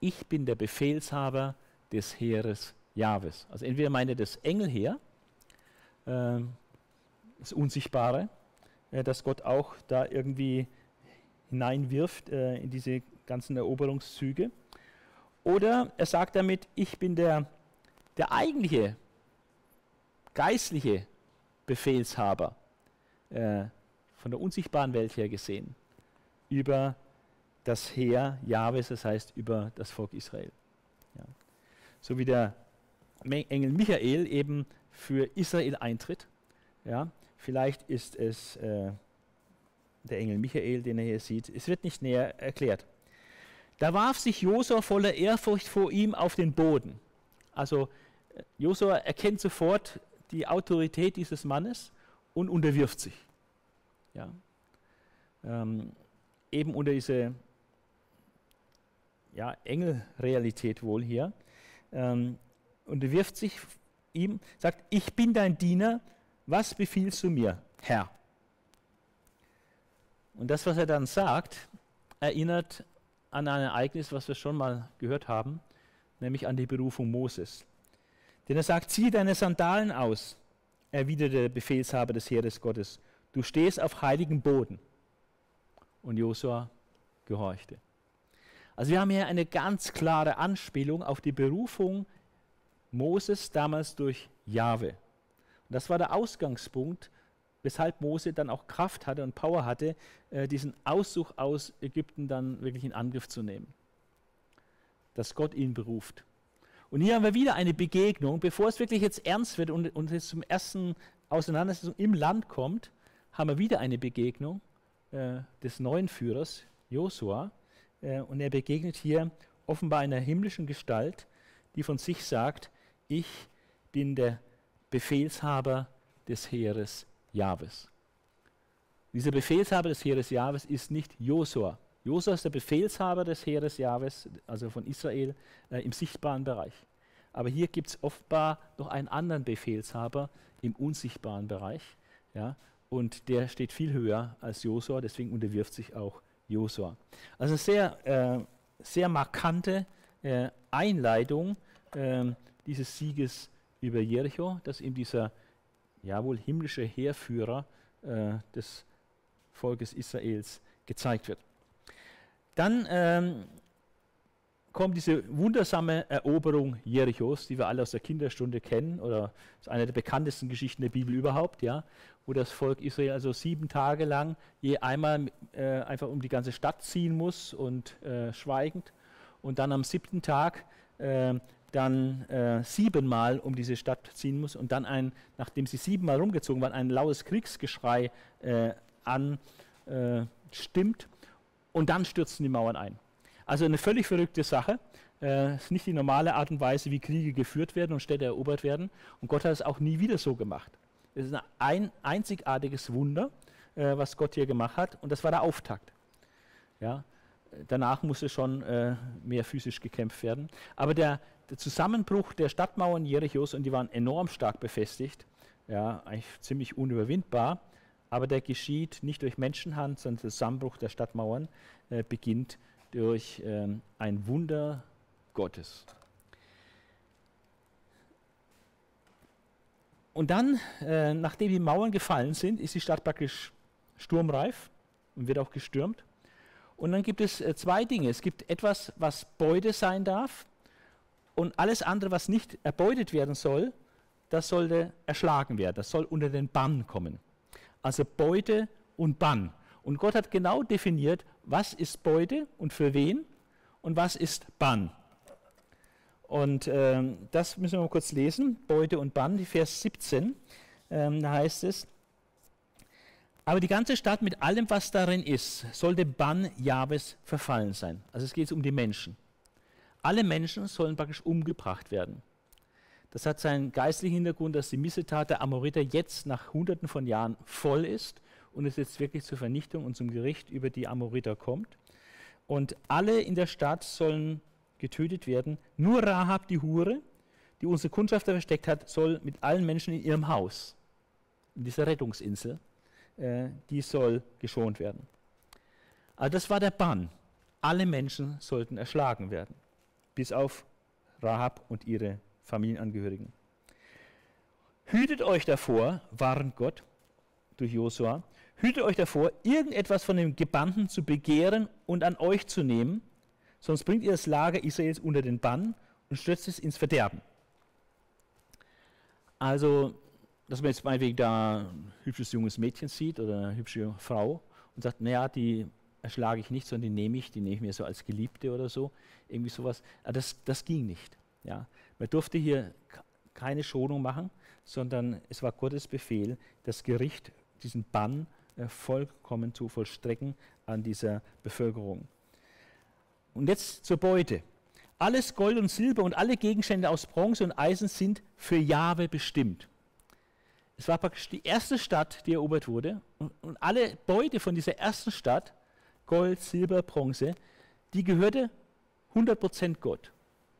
Ich bin der Befehlshaber des Heeres Jahwes. Also entweder meint er das Engelheer, äh, das Unsichtbare, äh, das Gott auch da irgendwie hineinwirft äh, in diese ganzen Eroberungszüge. Oder er sagt damit, ich bin der, der eigentliche geistliche Befehlshaber äh, von der unsichtbaren Welt her gesehen, über das Heer Jahwes, das heißt über das Volk Israel. Ja. So wie der Engel Michael eben für Israel eintritt. Ja. Vielleicht ist es äh, der Engel Michael, den er hier sieht. Es wird nicht näher erklärt. Da warf sich Josua voller Ehrfurcht vor ihm auf den Boden. Also äh, Josua erkennt sofort die Autorität dieses Mannes und unterwirft sich. Ja. Ähm, eben unter diese ja, Engelrealität wohl hier. Ähm, unterwirft sich ihm, sagt, ich bin dein Diener, was befiehlst du mir, Herr? Und das, was er dann sagt, erinnert an ein Ereignis, was wir schon mal gehört haben, nämlich an die Berufung Moses. Denn er sagt, zieh deine Sandalen aus, erwiderte der Befehlshaber des Heeres Gottes. Du stehst auf heiligem Boden. Und Josua gehorchte. Also wir haben hier eine ganz klare Anspielung auf die Berufung Moses damals durch Jahwe. Und das war der Ausgangspunkt, weshalb Mose dann auch Kraft hatte und Power hatte, äh, diesen Auszug aus Ägypten dann wirklich in Angriff zu nehmen. Dass Gott ihn beruft. Und hier haben wir wieder eine Begegnung, bevor es wirklich jetzt ernst wird und, und es zum ersten Auseinandersetzung im Land kommt, haben wir wieder eine Begegnung äh, des neuen Führers, Josua. Äh, und er begegnet hier offenbar einer himmlischen Gestalt, die von sich sagt, ich bin der Befehlshaber des Heeres Jahwes. Dieser Befehlshaber des Heeres Jahwes ist nicht Josua, Josua ist der Befehlshaber des Heeres Jahwes, also von Israel, äh, im sichtbaren Bereich. Aber hier gibt es offenbar noch einen anderen Befehlshaber im unsichtbaren Bereich. Ja, und der steht viel höher als Josua, deswegen unterwirft sich auch Josua. Also sehr, äh, sehr markante äh, Einleitung äh, dieses Sieges über Jericho, dass ihm dieser ja wohl himmlische Heerführer äh, des Volkes Israels gezeigt wird. Dann ähm, kommt diese wundersame Eroberung Jerichos, die wir alle aus der Kinderstunde kennen, oder ist eine der bekanntesten Geschichten der Bibel überhaupt, ja, wo das Volk Israel also sieben Tage lang je einmal äh, einfach um die ganze Stadt ziehen muss und äh, schweigend und dann am siebten Tag äh, dann äh, siebenmal um diese Stadt ziehen muss und dann ein, nachdem sie siebenmal rumgezogen waren, ein laues Kriegsgeschrei äh, anstimmt und dann stürzen die Mauern ein. Also eine völlig verrückte Sache. Äh, ist nicht die normale Art und Weise, wie Kriege geführt werden und Städte erobert werden. Und Gott hat es auch nie wieder so gemacht. Es ist ein einzigartiges Wunder, äh, was Gott hier gemacht hat. Und das war der Auftakt. Ja, danach musste schon äh, mehr physisch gekämpft werden. Aber der, der, Zusammenbruch der Stadtmauern Jerichos, und die waren enorm stark befestigt, ja, eigentlich ziemlich unüberwindbar, aber der geschieht nicht durch Menschenhand, sondern der Zusammenbruch der Stadtmauern äh, beginnt durch ähm, ein Wunder Gottes. Und dann, äh, nachdem die Mauern gefallen sind, ist die Stadt praktisch sturmreif und wird auch gestürmt. Und dann gibt es äh, zwei Dinge. Es gibt etwas, was Beute sein darf und alles andere, was nicht erbeutet werden soll, das sollte erschlagen werden. Das soll unter den Bann kommen. Also Beute und Bann. Und Gott hat genau definiert, was ist Beute und für wen und was ist Bann. Und ähm, das müssen wir mal kurz lesen, Beute und Bann, Vers 17, ähm, da heißt es, aber die ganze Stadt mit allem, was darin ist, sollte Bann Jahwes verfallen sein. Also es geht um die Menschen. Alle Menschen sollen praktisch umgebracht werden. Das hat seinen geistlichen Hintergrund, dass die Missetat der Amoriter jetzt nach hunderten von Jahren voll ist und es jetzt wirklich zur Vernichtung und zum Gericht über die Amoriter kommt. Und alle in der Stadt sollen getötet werden. Nur Rahab, die Hure, die unsere Kundschafter versteckt hat, soll mit allen Menschen in ihrem Haus, in dieser Rettungsinsel, äh, die soll geschont werden. Also das war der Bann. Alle Menschen sollten erschlagen werden, bis auf Rahab und ihre Familienangehörigen. Hütet euch davor, warnt Gott durch Josua, Hütet euch davor, irgendetwas von dem Gebannten zu begehren und an euch zu nehmen, sonst bringt ihr das Lager Israels unter den Bann und stürzt es ins Verderben. Also, dass man jetzt meinetwegen da ein hübsches junges Mädchen sieht oder eine hübsche Frau und sagt, naja, die erschlage ich nicht, sondern die nehme ich, die nehme ich mir so als Geliebte oder so, irgendwie sowas. Das, das ging nicht. Ja. Man durfte hier keine Schonung machen, sondern es war Gottes Befehl, das Gericht, diesen Bann äh, vollkommen zu vollstrecken an dieser Bevölkerung. Und jetzt zur Beute. Alles Gold und Silber und alle Gegenstände aus Bronze und Eisen sind für Jahwe bestimmt. Es war praktisch die erste Stadt, die erobert wurde. Und, und alle Beute von dieser ersten Stadt, Gold, Silber, Bronze, die gehörte 100% Gott.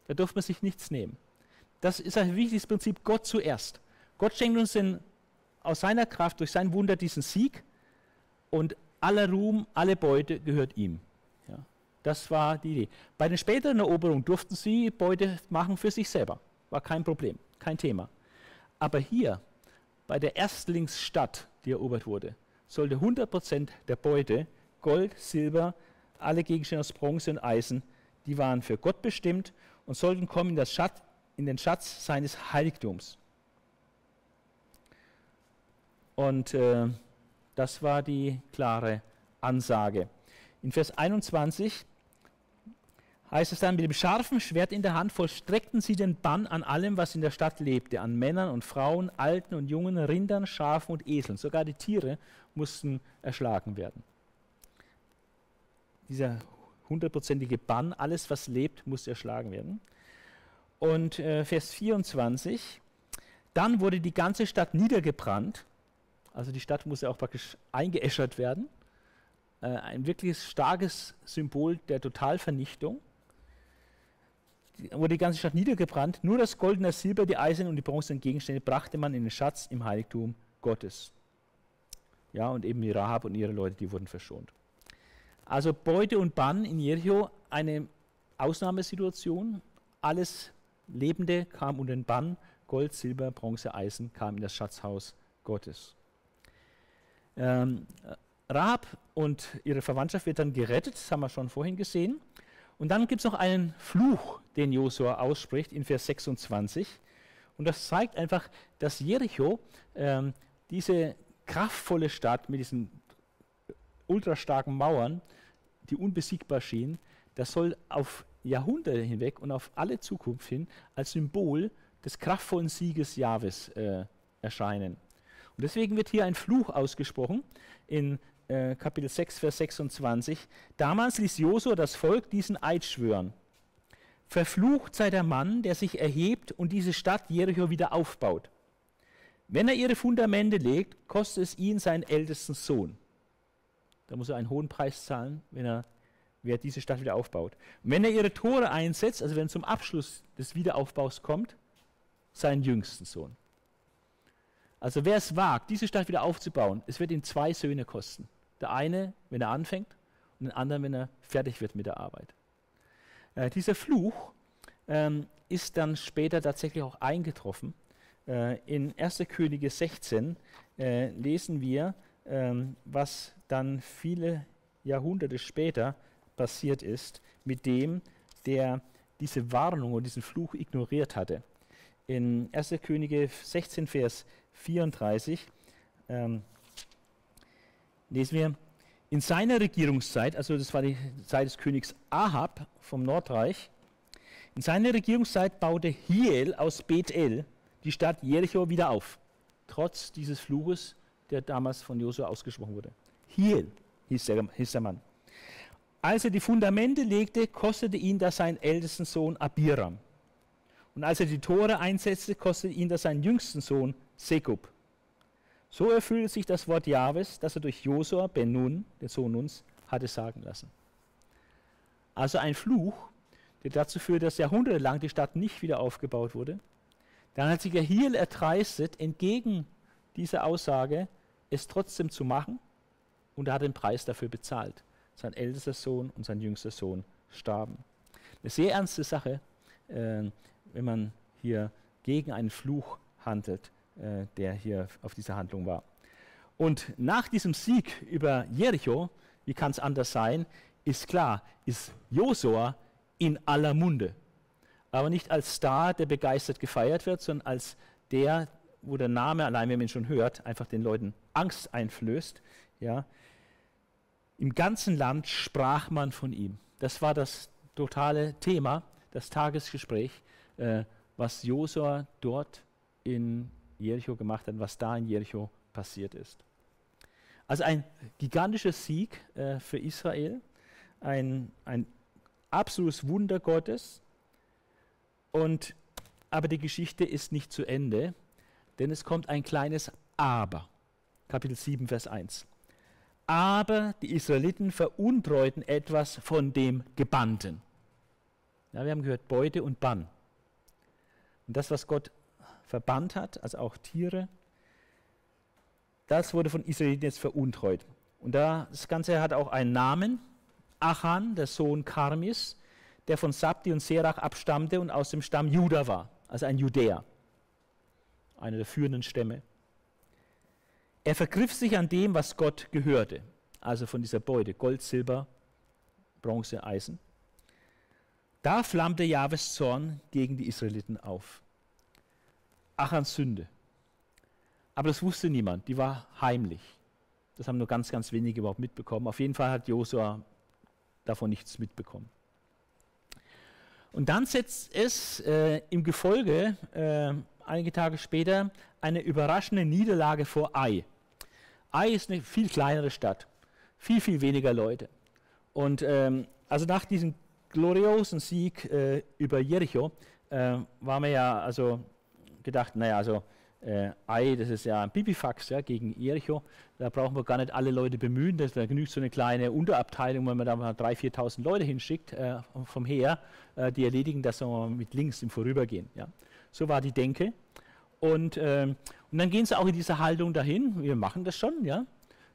Da durfte man sich nichts nehmen. Das ist ein wichtiges Prinzip, Gott zuerst. Gott schenkt uns den, aus seiner Kraft, durch sein Wunder diesen Sieg und aller Ruhm, alle Beute gehört ihm. Ja, das war die Idee. Bei den späteren Eroberungen durften sie Beute machen für sich selber. War kein Problem, kein Thema. Aber hier, bei der Erstlingsstadt, die erobert wurde, sollte 100% der Beute, Gold, Silber, alle Gegenstände aus Bronze und Eisen, die waren für Gott bestimmt und sollten kommen in, Schatz, in den Schatz seines Heiligtums. Und äh, das war die klare Ansage. In Vers 21 heißt es dann, mit dem scharfen Schwert in der Hand vollstreckten sie den Bann an allem, was in der Stadt lebte, an Männern und Frauen, Alten und Jungen, Rindern, Schafen und Eseln. Sogar die Tiere mussten erschlagen werden. Dieser hundertprozentige Bann, alles was lebt, musste erschlagen werden. Und äh, Vers 24, dann wurde die ganze Stadt niedergebrannt also die Stadt muss ja auch praktisch eingeäschert werden. Äh, ein wirklich starkes Symbol der Totalvernichtung. Die, wurde die ganze Stadt niedergebrannt. Nur das goldene das Silber, die eisernen und die bronzenen Gegenstände brachte man in den Schatz im Heiligtum Gottes. Ja, und eben die Rahab und ihre Leute, die wurden verschont. Also Beute und Bann in Jericho, eine Ausnahmesituation. Alles Lebende kam unter den Bann Gold, Silber, Bronze, Eisen kam in das Schatzhaus Gottes. Ähm, Rahab und ihre Verwandtschaft wird dann gerettet, das haben wir schon vorhin gesehen. Und dann gibt es noch einen Fluch, den Josua ausspricht in Vers 26. Und das zeigt einfach, dass Jericho, ähm, diese kraftvolle Stadt mit diesen ultrastarken Mauern, die unbesiegbar schien, das soll auf Jahrhunderte hinweg und auf alle Zukunft hin als Symbol des kraftvollen Sieges Jahwes äh, erscheinen. Und deswegen wird hier ein Fluch ausgesprochen in äh, Kapitel 6, Vers 26. Damals ließ Josua das Volk diesen Eid schwören. Verflucht sei der Mann, der sich erhebt und diese Stadt Jericho wieder aufbaut. Wenn er ihre Fundamente legt, kostet es ihn seinen ältesten Sohn. Da muss er einen hohen Preis zahlen, wenn er wer diese Stadt wieder aufbaut. Und wenn er ihre Tore einsetzt, also wenn zum Abschluss des Wiederaufbaus kommt, seinen jüngsten Sohn. Also wer es wagt, diese Stadt wieder aufzubauen, es wird ihm zwei Söhne kosten. Der eine, wenn er anfängt, und den anderen, wenn er fertig wird mit der Arbeit. Äh, dieser Fluch ähm, ist dann später tatsächlich auch eingetroffen. Äh, in 1. Könige 16 äh, lesen wir, ähm, was dann viele Jahrhunderte später passiert ist mit dem, der diese Warnung und diesen Fluch ignoriert hatte. In 1. Könige 16, Vers 34 ähm, lesen wir, in seiner Regierungszeit, also das war die Zeit des Königs Ahab vom Nordreich, in seiner Regierungszeit baute Hiel aus Bethel die Stadt Jericho wieder auf, trotz dieses Fluches, der damals von Josua ausgesprochen wurde. Hiel hieß der, hieß der Mann. Als er die Fundamente legte, kostete ihn das sein ältesten Sohn Abiram. Und als er die Tore einsetzte, kostete ihn das seinen jüngsten Sohn Sekub. So erfüllte sich das Wort Jahwes, das er durch Josua ben Nun, den Sohn Nuns, hatte sagen lassen. Also ein Fluch, der dazu führte, dass jahrhundertelang die Stadt nicht wieder aufgebaut wurde. Dann hat sich Hiel erdreistet, entgegen dieser Aussage es trotzdem zu machen und er hat den Preis dafür bezahlt sein ältester Sohn und sein jüngster Sohn starben. Eine sehr ernste Sache, äh, wenn man hier gegen einen Fluch handelt, äh, der hier auf dieser Handlung war. Und nach diesem Sieg über Jericho, wie kann es anders sein, ist klar, ist Josua in aller Munde. Aber nicht als Star, der begeistert gefeiert wird, sondern als der, wo der Name, allein wenn man ihn schon hört, einfach den Leuten Angst einflößt. Ja, im ganzen Land sprach man von ihm. Das war das totale Thema, das Tagesgespräch, äh, was Josua dort in Jericho gemacht hat, was da in Jericho passiert ist. Also ein gigantischer Sieg äh, für Israel, ein, ein absolutes Wunder Gottes. Und, aber die Geschichte ist nicht zu Ende, denn es kommt ein kleines Aber. Kapitel 7, Vers 1 aber die Israeliten veruntreuten etwas von dem Gebannten. Ja, wir haben gehört Beute und Bann. Und das, was Gott verbannt hat, also auch Tiere, das wurde von Israeliten jetzt veruntreut. Und das Ganze hat auch einen Namen. Achan, der Sohn Karmis, der von Sabdi und Serach abstammte und aus dem Stamm Juda war, also ein Judäer, einer der führenden Stämme. Er vergriff sich an dem, was Gott gehörte, also von dieser Beute, Gold, Silber, Bronze, Eisen. Da flammte Jahwes Zorn gegen die Israeliten auf. Achans Sünde. Aber das wusste niemand, die war heimlich. Das haben nur ganz, ganz wenige überhaupt mitbekommen. Auf jeden Fall hat Josua davon nichts mitbekommen. Und dann setzt es äh, im Gefolge äh, einige Tage später eine überraschende Niederlage vor Ai. Ai ist eine viel kleinere Stadt, viel, viel weniger Leute. Und ähm, also nach diesem gloriosen Sieg äh, über Jericho äh, war mir ja also gedacht, naja, also äh, Ai, das ist ja ein Bibifax ja, gegen Jericho. Da brauchen wir gar nicht alle Leute bemühen. Das, da genügt so eine kleine Unterabteilung, wenn man da mal 3.000, 4.000 Leute hinschickt äh, vom Heer. Äh, die erledigen das mit links im Vorübergehen. Ja. So war die Denke. Und, ähm, und dann gehen sie auch in dieser Haltung dahin. Wir machen das schon, ja.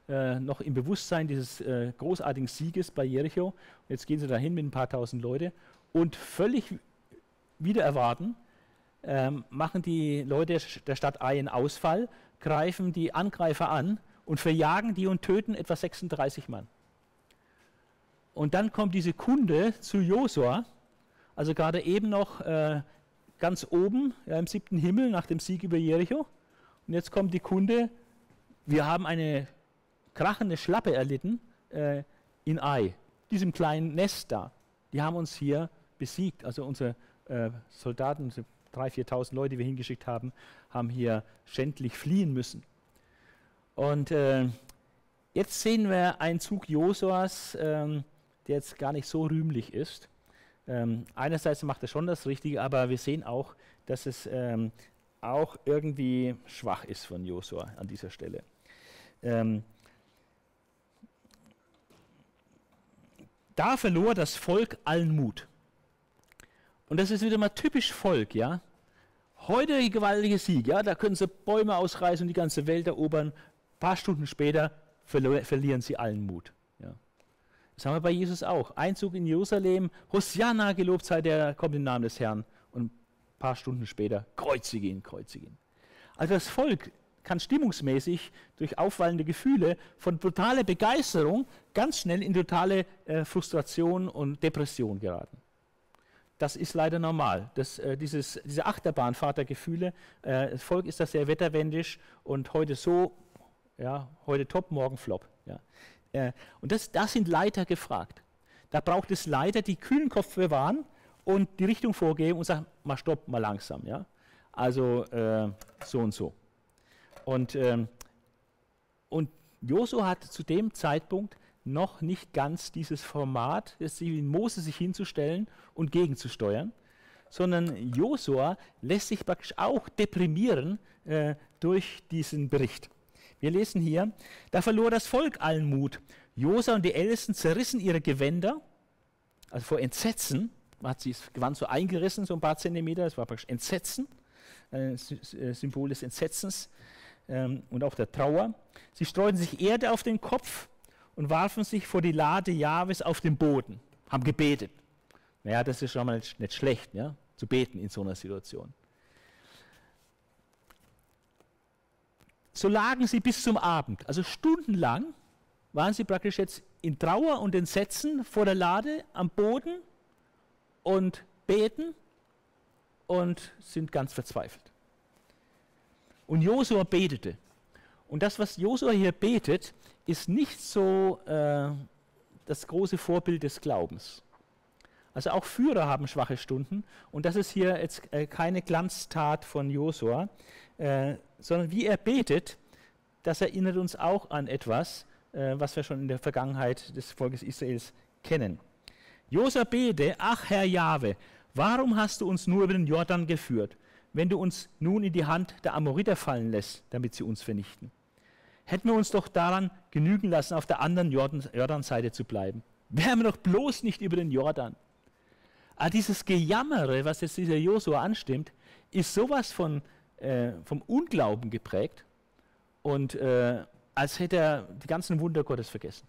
Äh, noch im Bewusstsein dieses äh, großartigen Sieges bei Jericho. Jetzt gehen sie dahin mit ein paar tausend Leute und völlig wieder erwarten, ähm, machen die Leute der Stadt Ai einen Ausfall, greifen die Angreifer an und verjagen die und töten etwa 36 Mann. Und dann kommt diese Kunde zu Josua, also gerade eben noch äh, ganz oben ja, im siebten Himmel nach dem Sieg über Jericho. Und jetzt kommt die Kunde, wir haben eine krachende Schlappe erlitten äh, in Ai, diesem kleinen Nest da. Die haben uns hier besiegt. Also unsere äh, Soldaten, unsere 3.000, 4.000 Leute, die wir hingeschickt haben, haben hier schändlich fliehen müssen. Und äh, jetzt sehen wir einen Zug Josuas, ähm, der jetzt gar nicht so rühmlich ist. Ähm, einerseits macht er schon das Richtige, aber wir sehen auch, dass es ähm, auch irgendwie schwach ist von Josua an dieser Stelle. Ähm, da verlor das Volk allen Mut. Und das ist wieder mal typisch Volk, ja. Heute ein gewaltiger Sieg, ja, da können sie Bäume ausreißen und die ganze Welt erobern. Ein paar Stunden später verlieren sie allen Mut. Das haben wir bei Jesus auch. Einzug in Jerusalem, Hosianna, gelobt sei der, kommt im Namen des Herrn. Und ein paar Stunden später, kreuzige ihn, kreuzige ihn. Also das Volk kann stimmungsmäßig durch aufwallende Gefühle von brutaler Begeisterung ganz schnell in totale äh, Frustration und Depression geraten. Das ist leider normal. Das, äh, dieses, diese Achterbahnfahrt der Gefühle, äh, das Volk ist da sehr wetterwendisch und heute so, ja, heute top, morgen flop. Ja. Äh, und das, da sind Leiter gefragt. Da braucht es Leiter, die kühlen Kopf bewahren und die Richtung vorgeben und sagen, mal stopp, mal langsam. Ja? Also äh, so und so. Und, ähm, und Josu hat zu dem Zeitpunkt noch nicht ganz dieses Format, das wie Mose sich hinzustellen und gegenzusteuern, sondern Josua lässt sich praktisch auch deprimieren äh, durch diesen Bericht. Wir lesen hier, da verlor das Volk allen Mut. Josa und die Ältesten zerrissen ihre Gewänder, also vor Entsetzen, hat sie das Gewand so eingerissen, so ein paar Zentimeter, das war praktisch Entsetzen, äh, äh, Symbol des Entsetzens ähm, und auch der Trauer. Sie streuten sich Erde auf den Kopf und warfen sich vor die Lade Jahwes auf den Boden, haben gebetet. Naja, das ist schon mal nicht schlecht, ja, zu beten in so einer Situation. So lagen sie bis zum Abend, also stundenlang waren sie praktisch jetzt in Trauer und Entsetzen vor der Lade am Boden und beten und sind ganz verzweifelt. Und Josua betete. Und das, was Josua hier betet, ist nicht so äh, das große Vorbild des Glaubens. Also auch Führer haben schwache Stunden und das ist hier jetzt äh, keine Glanztat von Josua, äh, sondern wie er betet, das erinnert uns auch an etwas, äh, was wir schon in der Vergangenheit des Volkes Israels kennen. Josua bete, ach Herr Jahwe, warum hast du uns nur über den Jordan geführt, wenn du uns nun in die Hand der Amoriter fallen lässt, damit sie uns vernichten? Hätten wir uns doch daran genügen lassen, auf der anderen Jordan, Jordanseite zu bleiben. Wären wir doch bloß nicht über den Jordan. Aber dieses Gejammere, was jetzt dieser Josua anstimmt, ist sowas von äh, vom Unglauben geprägt und äh, als hätte er die ganzen Wunder Gottes vergessen.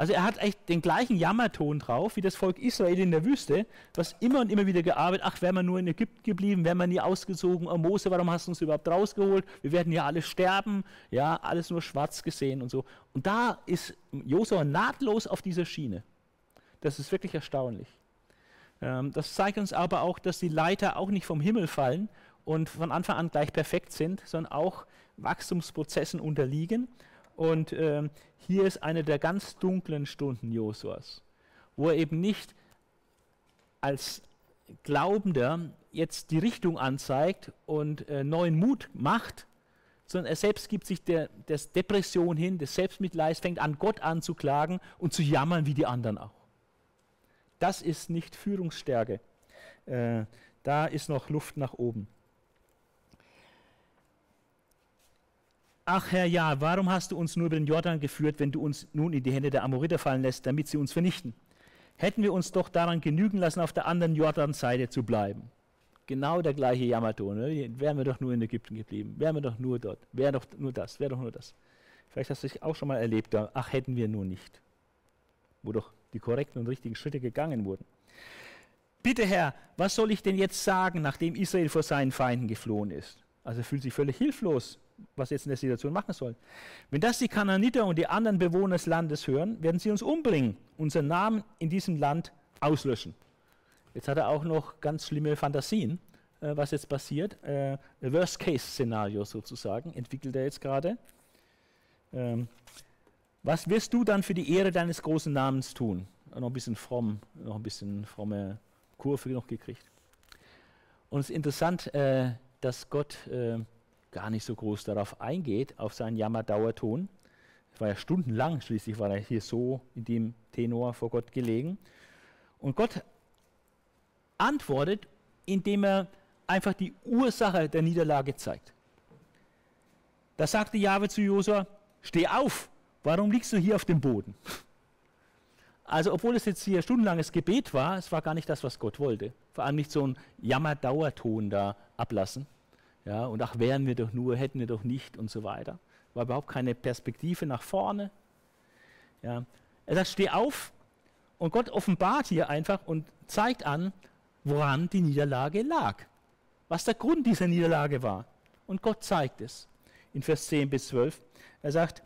Also er hat echt den gleichen Jammerton drauf wie das Volk Israel in der Wüste, was immer und immer wieder gearbeitet, ach, wären wir nur in Ägypten geblieben, wären wir nie ausgezogen, oh Mose, warum hast du uns überhaupt rausgeholt? Wir werden ja alle sterben, ja, alles nur schwarz gesehen und so. Und da ist Josua nahtlos auf dieser Schiene. Das ist wirklich erstaunlich. Ähm, das zeigt uns aber auch, dass die Leiter auch nicht vom Himmel fallen und von Anfang an gleich perfekt sind, sondern auch Wachstumsprozessen unterliegen. Und äh, hier ist eine der ganz dunklen Stunden Josuas, wo er eben nicht als Glaubender jetzt die Richtung anzeigt und äh, neuen Mut macht, sondern er selbst gibt sich der, der Depression hin, des Selbstmitleids, fängt an, Gott anzuklagen und zu jammern wie die anderen auch. Das ist nicht Führungsstärke. Äh, da ist noch Luft nach oben. Ach Herr, ja, warum hast du uns nur über den Jordan geführt, wenn du uns nun in die Hände der Amoriter fallen lässt, damit sie uns vernichten? Hätten wir uns doch daran genügen lassen, auf der anderen Jordanseite zu bleiben. Genau der gleiche Jammerton. Ne? Wären wir doch nur in Ägypten geblieben. Wären wir doch nur dort. Wäre doch nur das. Wäre doch nur das. Vielleicht hast du dich auch schon mal erlebt. Ach, hätten wir nur nicht. Wo doch die korrekten und richtigen Schritte gegangen wurden. bitte Herr, was soll ich denn jetzt sagen, nachdem Israel vor seinen Feinden geflohen ist? Also er fühlt sich völlig hilflos, was er jetzt in der Situation machen soll. Wenn das die Kananiter und die anderen Bewohner des Landes hören, werden sie uns umbringen, unseren Namen in diesem Land auslöschen. Jetzt hat er auch noch ganz schlimme Fantasien, äh, was jetzt passiert. Äh, Worst-Case-Szenario sozusagen entwickelt er jetzt gerade. Ähm, was wirst du dann für die Ehre deines großen Namens tun? Noch ein bisschen fromm, noch ein bisschen fromme Kurve noch gekriegt. Und es ist interessant, äh, dass Gott äh, gar nicht so groß darauf eingeht, auf seinen Jammerdauerton. Es war ja stundenlang, schließlich war er hier so in dem Tenor vor Gott gelegen. Und Gott antwortet, indem er einfach die Ursache der Niederlage zeigt. Da sagte Jahwe zu Josua, steh auf, warum liegst du hier auf dem Boden? Also obwohl es jetzt hier stundenlanges Gebet war, es war gar nicht das, was Gott wollte. Vor allem nicht so ein Jammerdauerton da ablassen. Ja, und ach, wären wir doch nur, hätten wir doch nicht und so weiter. War überhaupt keine Perspektive nach vorne. Ja. Er sagt, steh auf und Gott offenbart hier einfach und zeigt an, woran die Niederlage lag. Was der Grund dieser Niederlage war. Und Gott zeigt es in Vers 10 bis 12. Er sagt,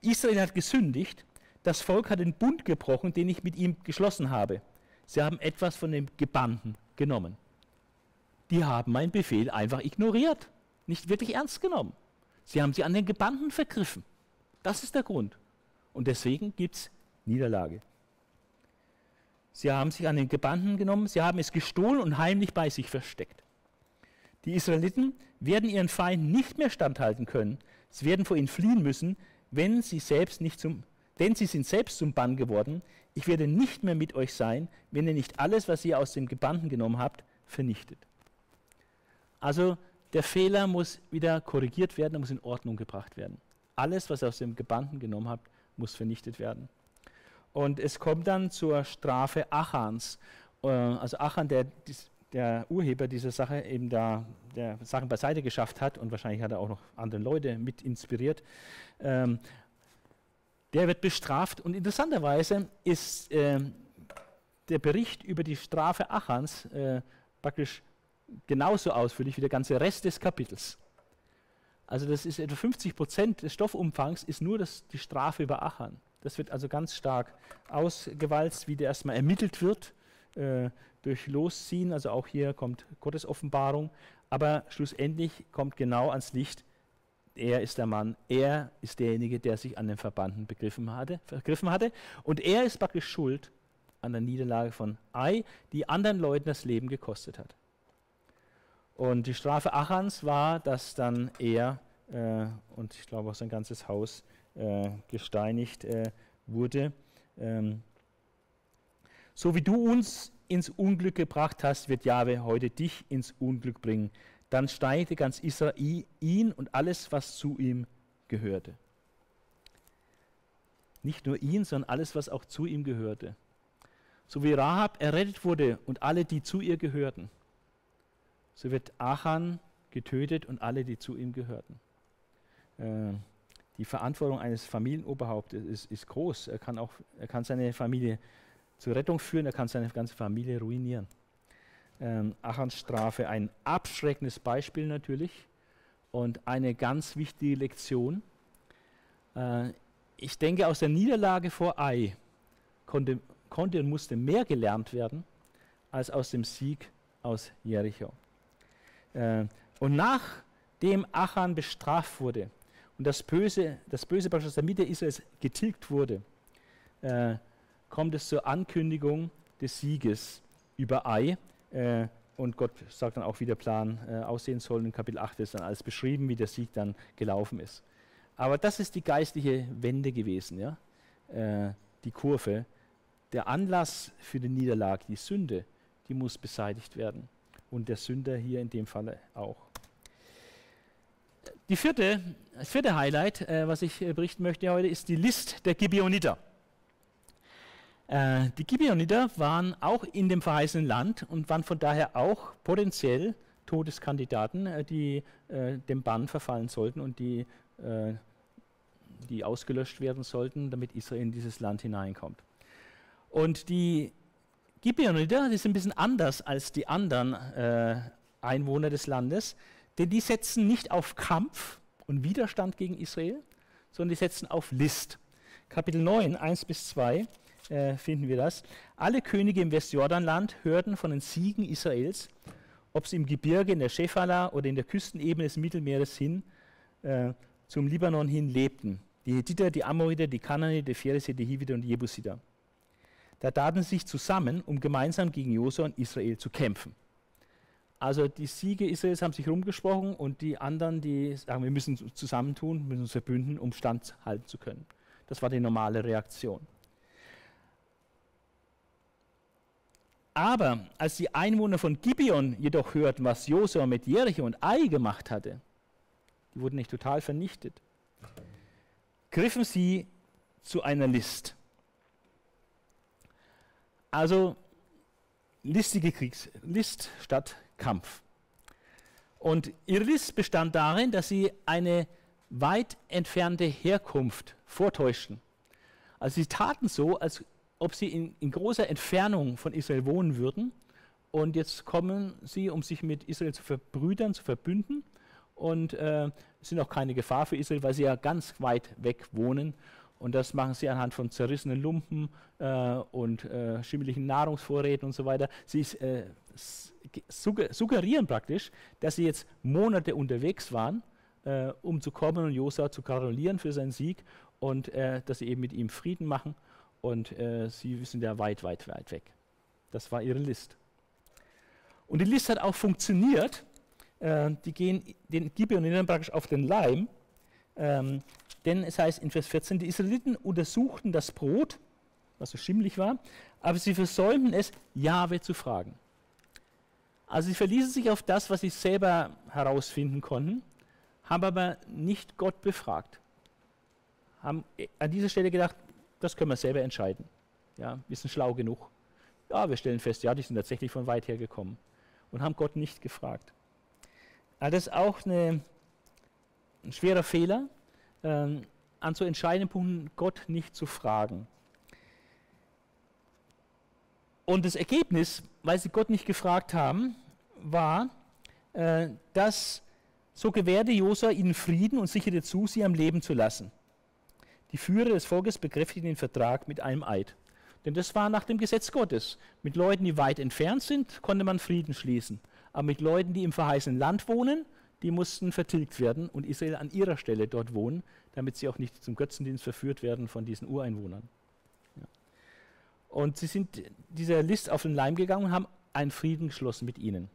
Israel hat gesündigt das Volk hat den Bund gebrochen, den ich mit ihm geschlossen habe. Sie haben etwas von dem Gebannten genommen. Die haben meinen Befehl einfach ignoriert, nicht wirklich ernst genommen. Sie haben sie an den Gebannten vergriffen. Das ist der Grund. Und deswegen gibt es Niederlage. Sie haben sich an den Gebannten genommen, sie haben es gestohlen und heimlich bei sich versteckt. Die Israeliten werden ihren Feinden nicht mehr standhalten können. Sie werden vor ihnen fliehen müssen, wenn sie selbst nicht zum denn sie sind selbst zum Bann geworden. Ich werde nicht mehr mit euch sein, wenn ihr nicht alles, was ihr aus dem Gebannten genommen habt, vernichtet. Also der Fehler muss wieder korrigiert werden, muss in Ordnung gebracht werden. Alles, was ihr aus dem Gebannten genommen habt, muss vernichtet werden. Und es kommt dann zur Strafe Achans. Äh, also Achan, der, der Urheber dieser Sache, eben da der Sachen beiseite geschafft hat und wahrscheinlich hat er auch noch andere Leute mit inspiriert. Ähm, der wird bestraft. Und interessanterweise ist äh, der Bericht über die Strafe Achans äh, praktisch genauso ausführlich wie der ganze Rest des Kapitels. Also das ist etwa 50 Prozent des Stoffumfangs ist nur das, die Strafe über Achan. Das wird also ganz stark ausgewalzt, wie der erstmal ermittelt wird äh, durch Losziehen. Also auch hier kommt Gottes Offenbarung. Aber schlussendlich kommt genau ans Licht, er ist der Mann, er ist derjenige, der sich an den Verbanden begriffen hatte, vergriffen hatte. Und er ist praktisch schuld an der Niederlage von Ai, die anderen Leuten das Leben gekostet hat. Und die Strafe Achans war, dass dann er äh, und ich glaube auch sein ganzes Haus äh, gesteinigt äh, wurde. Ähm, so wie du uns ins Unglück gebracht hast, wird Jahwe heute dich ins Unglück bringen dann steigte ganz Israel ihn und alles, was zu ihm gehörte. Nicht nur ihn, sondern alles, was auch zu ihm gehörte. So wie Rahab errettet wurde und alle, die zu ihr gehörten, so wird Achan getötet und alle, die zu ihm gehörten. Äh, die Verantwortung eines Familienoberhauptes ist, ist, groß. Er kann, auch, er kann seine Familie zur Rettung führen, er kann seine ganze Familie ruinieren ähm, Achans Strafe ein abschreckendes Beispiel natürlich und eine ganz wichtige Lektion. Äh, ich denke, aus der Niederlage vor Ai konnte, konnte und musste mehr gelernt werden als aus dem Sieg aus Jericho. Äh, und nachdem Achan bestraft wurde und das Böse, das Böse aus der Mitte Israels getilgt wurde, äh, kommt es zur Ankündigung des Sieges über Ai äh, und Gott sagt dann auch, wie der Plan aussehen soll. In Kapitel 8 ist dann alles beschrieben, wie der Sieg dann gelaufen ist. Aber das ist die geistliche Wende gewesen, ja? Die Kurve. Der Anlass für die Niederlage, die Sünde, die muss beseitigt werden. Und der Sünder hier in dem Falle auch. Die vierte, das vierte Highlight, äh, was ich äh, berichten möchte heute, ist die List der Gibeoniter. Äh, die Gibeoniter waren auch in dem verheißenen Land und waren von daher auch potenziell Todeskandidaten, äh, die dem Bann verfallen sollten und die, die ausgelöscht werden sollten, damit Israel in dieses Land hineinkommt. Und die Gibeoniter, die sind ein bisschen anders als die anderen äh, Einwohner des Landes, denn die setzen nicht auf Kampf und Widerstand gegen Israel, sondern die setzen auf List. Kapitel 9, 1 bis 2 äh, finden wir das. Alle Könige im Westjordanland hörten von den Siegen Israels, ob sie im Gebirge, in der Schephala oder in der Küstenebene des Mittelmeeres hin äh, zum Libanon hin lebten. Die Hethiter, die Amoriter, die Kanaaniter, die Pharisee, die Hiviter und die Jebusiter. Da taten sie sich zusammen, um gemeinsam gegen Josua und Israel zu kämpfen. Also die Siege Israels haben sich rumgesprochen und die anderen, die sagen, wir müssen zusammentun, müssen uns verbünden, um standhalten zu können. Das war die normale Reaktion. Aber als die Einwohner von Gibeon jedoch hörten, was Josua mit Jericho und Ai gemacht hatte, die wurden nicht total vernichtet, griffen sie zu einer List. Also listige Kriegs List statt Kampf. Und ihre List bestand darin, dass sie eine weit entfernte Herkunft vortäuschten. Also sie taten so, als ob sie in, in großer Entfernung von Israel wohnen würden. Und jetzt kommen sie, um sich mit Israel zu verbrüdern, zu verbünden. Und äh, sind auch keine Gefahr für Israel, weil sie ja ganz weit weg wohnen. Und das machen sie anhand von zerrissenen Lumpen äh, und äh, schimmeligen Nahrungsvorräten und so weiter. Sie äh, suggerieren praktisch, dass sie jetzt Monate unterwegs waren, äh, um zu kommen und Josua zu gratulieren für seinen Sieg und äh, dass sie eben mit ihm Frieden machen und äh, sie sind ja weit, weit, weit weg. Das war ihre List. Und die List hat auch funktioniert. Die gehen den Gibeonitern praktisch auf den Leim. Ähm, denn es heißt in Vers 14, die Israeliten untersuchten das Brot, was so schimmlig war, aber sie versäumten es, Jahwe zu fragen. Also sie verließen sich auf das, was sie selber herausfinden konnten, haben aber nicht Gott befragt. Haben an dieser Stelle gedacht, das können wir selber entscheiden. Ja, wir sind schlau genug. Ja, wir stellen fest, ja, die sind tatsächlich von weit her gekommen und haben Gott nicht gefragt. Aber das ist auch eine, ein schwerer Fehler, äh, an so entscheidenden Punkten Gott nicht zu fragen. Und das Ergebnis, weil sie Gott nicht gefragt haben, war, äh, dass so gewährte Josua ihnen Frieden und sicherte zu, sie am Leben zu lassen. Die Führer des Volkes bekräftigten den Vertrag mit einem Eid. Denn das war nach dem Gesetz Gottes. Mit Leuten, die weit entfernt sind, konnte man Frieden schließen. Aber mit Leuten, die im verheißenen Land wohnen, die mussten vertilgt werden und Israel an ihrer Stelle dort wohnen, damit sie auch nicht zum Götzendienst verführt werden von diesen Ureinwohnern. Ja. Und sie sind dieser List auf den Leim gegangen und haben einen Frieden geschlossen mit ihnen.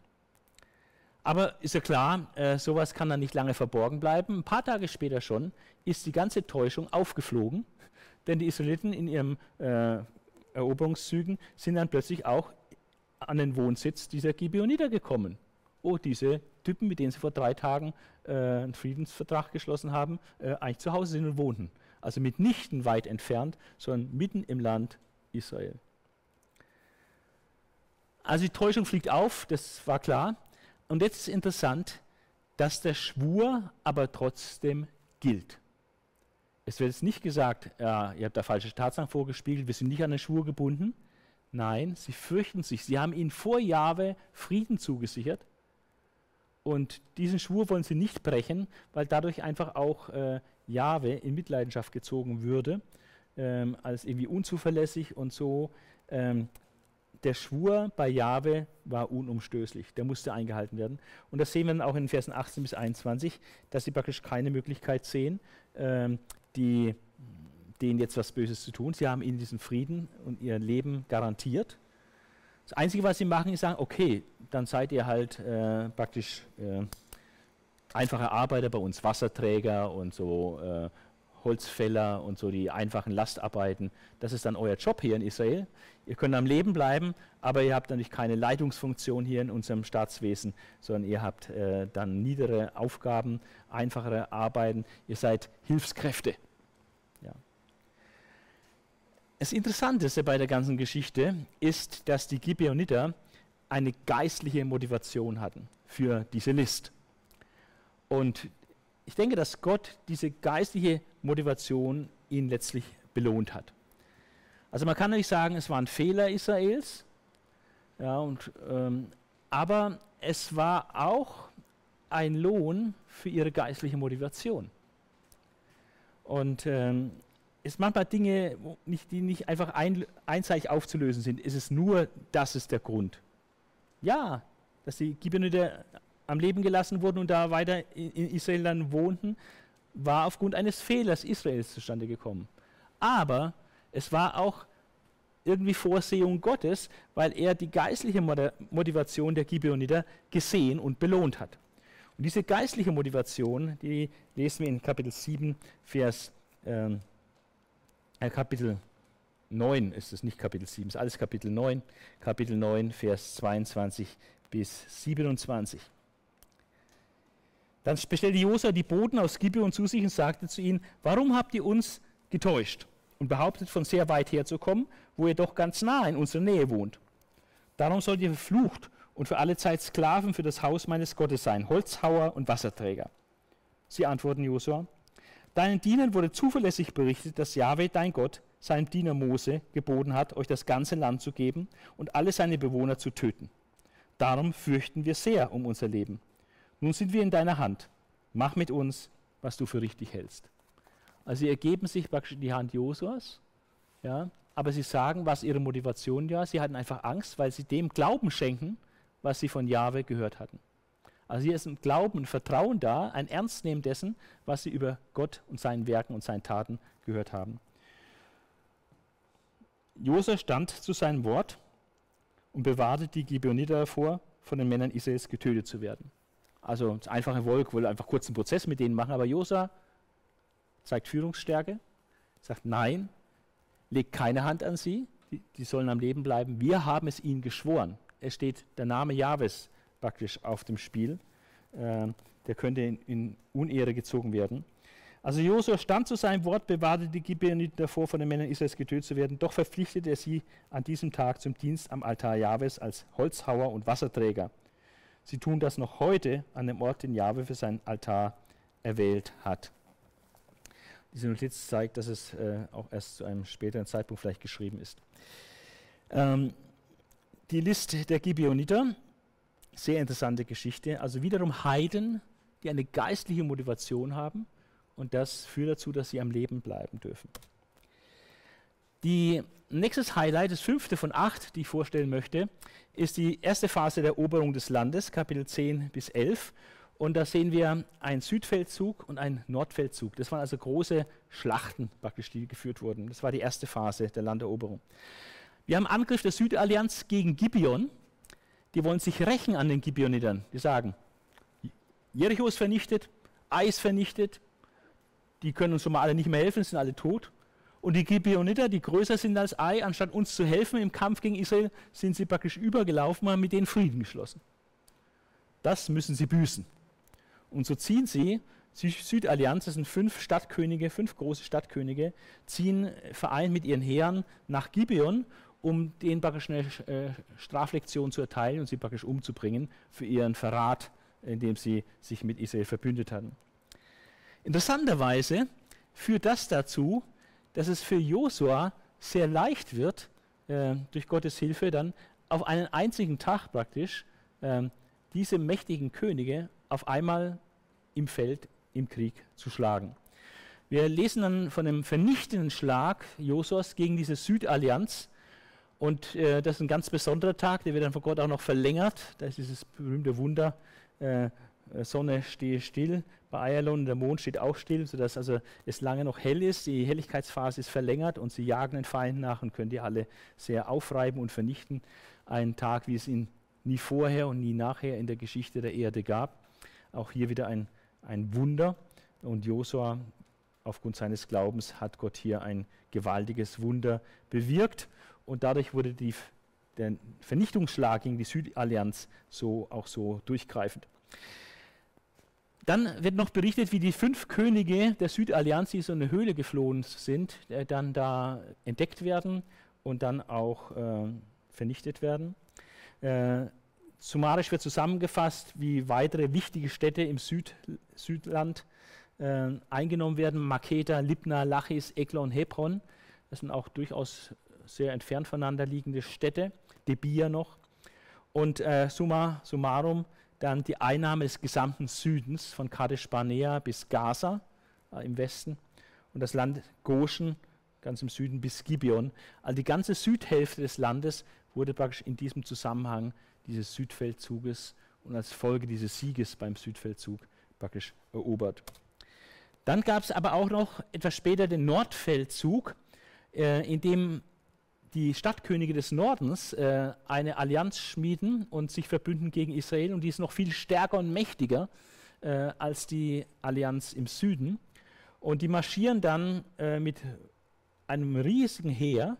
Aber ist ja klar, äh, sowas kann dann nicht lange verborgen bleiben. Ein paar Tage später schon ist die ganze Täuschung aufgeflogen, denn die Israeliten in ihren äh, Eroberungszügen sind dann plötzlich auch an den Wohnsitz dieser Gibeoniter gekommen. Oh, diese Typen, mit denen sie vor drei Tagen äh, einen Friedensvertrag geschlossen haben, äh, eigentlich zu Hause sind und wohnten. Also mitnichten weit entfernt, sondern mitten im Land Israel. Also die Täuschung fliegt auf, das war klar. Und jetzt ist interessant, dass der Schwur aber trotzdem gilt. Es wird jetzt nicht gesagt, ja, ihr habt da falsche Tatsachen vorgespiegelt, wir sind nicht an den Schwur gebunden. Nein, sie fürchten sich. Sie haben ihnen vor Jahwe Frieden zugesichert. Und diesen Schwur wollen sie nicht brechen, weil dadurch einfach auch äh, Jahwe in Mitleidenschaft gezogen würde, ähm, als irgendwie unzuverlässig und so. Ähm, der Schwur bei Jahwe war unumstößlich, der musste eingehalten werden. Und das sehen wir dann auch in den Versen 18 bis 21, dass sie praktisch keine Möglichkeit sehen, ähm, die, denen jetzt was Böses zu tun. Sie haben ihnen diesen Frieden und ihr Leben garantiert. Das Einzige, was sie machen, ist sagen, okay, dann seid ihr halt äh, praktisch äh, einfache Arbeiter bei uns, Wasserträger und so äh, Holzfäller und so die einfachen Lastarbeiten. Das ist dann euer Job hier in Israel. Ihr könnt am Leben bleiben, aber ihr habt natürlich keine Leitungsfunktion hier in unserem Staatswesen, sondern ihr habt äh, dann niedere Aufgaben, einfachere Arbeiten. Ihr seid Hilfskräfte. Das Interessanteste bei der ganzen Geschichte ist, dass die Gibeoniter eine geistliche Motivation hatten für diese List. Und ich denke, dass Gott diese geistliche Motivation ihn letztlich belohnt hat. Also man kann nicht sagen, es war ein Fehler Israels, Ja, und, ähm, aber es war auch ein Lohn für ihre geistliche Motivation. Und ähm, es manchmal Dinge, nicht, die nicht einfach ein, einseitig aufzulösen sind. Ist es nur, das ist der Grund. Ja, dass die Gibeoniter am Leben gelassen wurden und da weiter in, in Israel dann wohnten, war aufgrund eines Fehlers Israels zustande gekommen. Aber es war auch irgendwie Vorsehung Gottes, weil er die geistliche Motivation der Gibeoniter gesehen und belohnt hat. Und diese geistliche Motivation, die lesen wir in Kapitel 7, Vers ähm, äh, Kapitel 9 ist es, nicht Kapitel 7, ist alles Kapitel 9, Kapitel 9, Vers 22 bis 27. Dann bestellte Josua die Boten aus Gibeon zu sich und sagte zu ihnen, warum habt ihr uns getäuscht und behauptet, von sehr weit her zu kommen, wo ihr doch ganz nah in unserer Nähe wohnt? Darum sollt ihr verflucht und für alle Zeit Sklaven für das Haus meines Gottes sein, Holzhauer und Wasserträger. Sie antworten Josua, deinen Dienern wurde zuverlässig berichtet, dass Jahwe, dein Gott, seinem Diener Mose geboten hat, euch das ganze Land zu geben und alle seine Bewohner zu töten. Darum fürchten wir sehr um unser Leben. Nun sind wir in deiner Hand. Mach mit uns, was du für richtig hältst. Also sie ergeben sich praktisch in die Hand Josuas, ja, aber sie sagen, was ihre Motivation war. Sie hatten einfach Angst, weil sie dem Glauben schenken, was sie von Jahwe gehört hatten. Also hier ist ein Glauben, ein Vertrauen da, ein Ernstnehmen dessen, was sie über Gott und seinen Werken und seinen Taten gehört haben. Josua stand zu seinem Wort und bewahrte die Gibeoniter davor, von den Männern Israels getötet zu werden. Also das einfache Volk wollte einfach kurz einen Prozess mit denen machen, aber Josa zeigt Führungsstärke, sagt nein, legt keine Hand an sie, die, die, sollen am Leben bleiben. Wir haben es ihnen geschworen. Es steht der Name Jahwes praktisch auf dem Spiel. Äh, der könnte in, in, Unehre gezogen werden. Also Josua stand zu seinem Wort, bewahrte die Gibeoniten davor, von den Männern Israels getötet zu werden. Doch verpflichtete er sie an diesem Tag zum Dienst am Altar Jahwes als Holzhauer und Wasserträger. Sie tun das noch heute an dem Ort, den Jahwe für seinen Altar erwählt hat. Diese Notiz zeigt, dass es äh, auch erst zu einem späteren Zeitpunkt vielleicht geschrieben ist. Ähm, die Liste der Gibeoniter, sehr interessante Geschichte. Also wiederum Heiden, die eine geistliche Motivation haben und das führt dazu, dass sie am Leben bleiben dürfen. Die nächstes Highlight, das fünfte von acht, die ich vorstellen möchte, ist die erste Phase der Eroberung des Landes, Kapitel 10 bis 11. Und da sehen wir einen Südfeldzug und einen Nordfeldzug. Das waren also große Schlachten, praktisch, die geführt wurden. Das war die erste Phase der Landeroberung. Wir haben Angriff der Südallianz gegen Gibeon. Die wollen sich rächen an den Gibeonitern. Die sagen, Jericho ist vernichtet, Eis vernichtet, die können uns schon mal alle nicht mehr helfen, sind alle tot. Und die Gibeoniter, die größer sind als Ai, anstatt uns zu helfen im Kampf gegen Israel, sind sie praktisch übergelaufen und haben mit denen Frieden geschlossen. Das müssen sie büßen. Und so ziehen sie, die Südallianz, das sind fünf Stadtkönige, fünf große Stadtkönige, ziehen vereint mit ihren Heeren nach Gibeon, um denen praktisch eine äh, Straflektion zu erteilen und sie praktisch umzubringen für ihren Verrat, indem sie sich mit Israel verbündet hatten. Interessanterweise führt das dazu, dass es für Josua sehr leicht wird, äh, durch Gottes Hilfe dann auf einen einzigen Tag praktisch äh, diese mächtigen Könige auf einmal im Feld, im Krieg zu schlagen. Wir lesen dann von einem vernichtenden Schlag Josuas gegen diese Südallianz. Und äh, das ist ein ganz besonderer Tag, der wird dann von Gott auch noch verlängert. Da ist dieses berühmte Wunder, äh, Sonne stehe still, bei Ayalon, der Mond steht auch still, sodass also es lange noch hell ist. Die Helligkeitsphase ist verlängert und sie jagen den Feind nach und können die alle sehr aufreiben und vernichten. Ein Tag, wie es ihn nie vorher und nie nachher in der Geschichte der Erde gab. Auch hier wieder ein, ein Wunder. Und Josua, aufgrund seines Glaubens, hat Gott hier ein gewaltiges Wunder bewirkt. Und dadurch wurde die, der Vernichtungsschlag gegen die Südallianz so, auch so durchgreifend. Dann wird noch berichtet, wie die fünf Könige der Südallianz, die so in eine Höhle geflohen sind, äh, dann da entdeckt werden und dann auch äh, vernichtet werden. Äh, summarisch wird zusammengefasst, wie weitere wichtige Städte im Süd, Südland äh, eingenommen werden. Makeda, Libna, Lachis, Eglon, Hebron. Das sind auch durchaus sehr entfernt voneinander liegende Städte. Debir noch. Und äh, summa summarum dann die Einnahme des gesamten Südens von Kadesh Barnea bis Gaza äh, im Westen und das Land Goshen ganz im Süden bis Gibeon. Also die ganze Südhälfte des Landes wurde praktisch in diesem Zusammenhang dieses Südfeldzuges und als Folge dieses Sieges beim Südfeldzug praktisch erobert. Dann gab es aber auch noch etwas später den Nordfeldzug, äh, in dem die Stadtkönige des Nordens äh, eine Allianz schmieden und sich verbünden gegen Israel und die ist noch viel stärker und mächtiger äh, als die Allianz im Süden. Und die marschieren dann äh, mit einem riesigen Heer,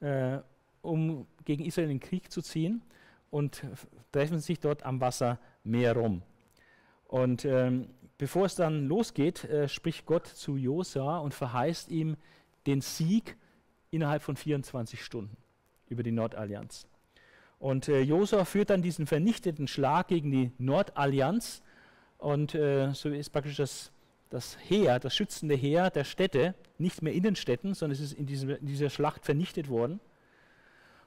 äh, um gegen Israel in den Krieg zu ziehen und treffen sich dort am Wasser rum. Und ähm, bevor es dann losgeht, äh, spricht Gott zu Josa und verheißt ihm den Sieg innerhalb von 24 Stunden über die Nordallianz. Und äh, Josua führt dann diesen vernichteten Schlag gegen die Nordallianz und äh, so ist praktisch das, das Heer, das schützende Heer der Städte, nicht mehr Innenstädten, sondern es ist in, diesem, in dieser Schlacht vernichtet worden.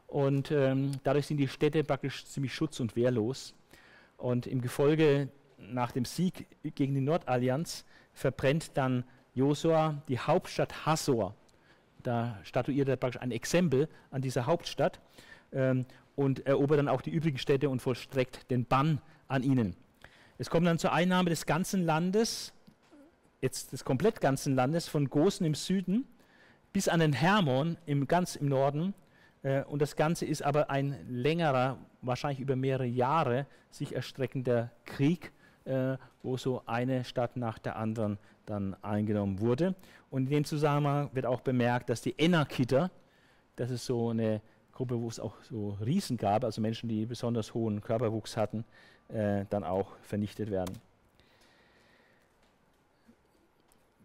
Und ähm, dadurch sind die Städte praktisch ziemlich schutz- und wehrlos. Und im Gefolge nach dem Sieg gegen die Nordallianz verbrennt dann Josua die Hauptstadt Hassor da statuiert er praktisch ein Exempel an dieser Hauptstadt ähm, und erobert dann auch die übrigen Städte und vollstreckt den Bann an ihnen. Es kommt dann zur Einnahme des ganzen Landes, jetzt des komplett ganzen Landes, von Gosen im Süden bis an den Hermon im, ganz im Norden. Äh, und das Ganze ist aber ein längerer, wahrscheinlich über mehrere Jahre sich erstreckender Krieg, äh, wo so eine Stadt nach der anderen dann eingenommen wurde. Und in dem Zusammenhang wird auch bemerkt, dass die Enakiter, das ist so eine Gruppe, wo es auch so Riesen gab, also Menschen, die besonders hohen Körperwuchs hatten, äh, dann auch vernichtet werden.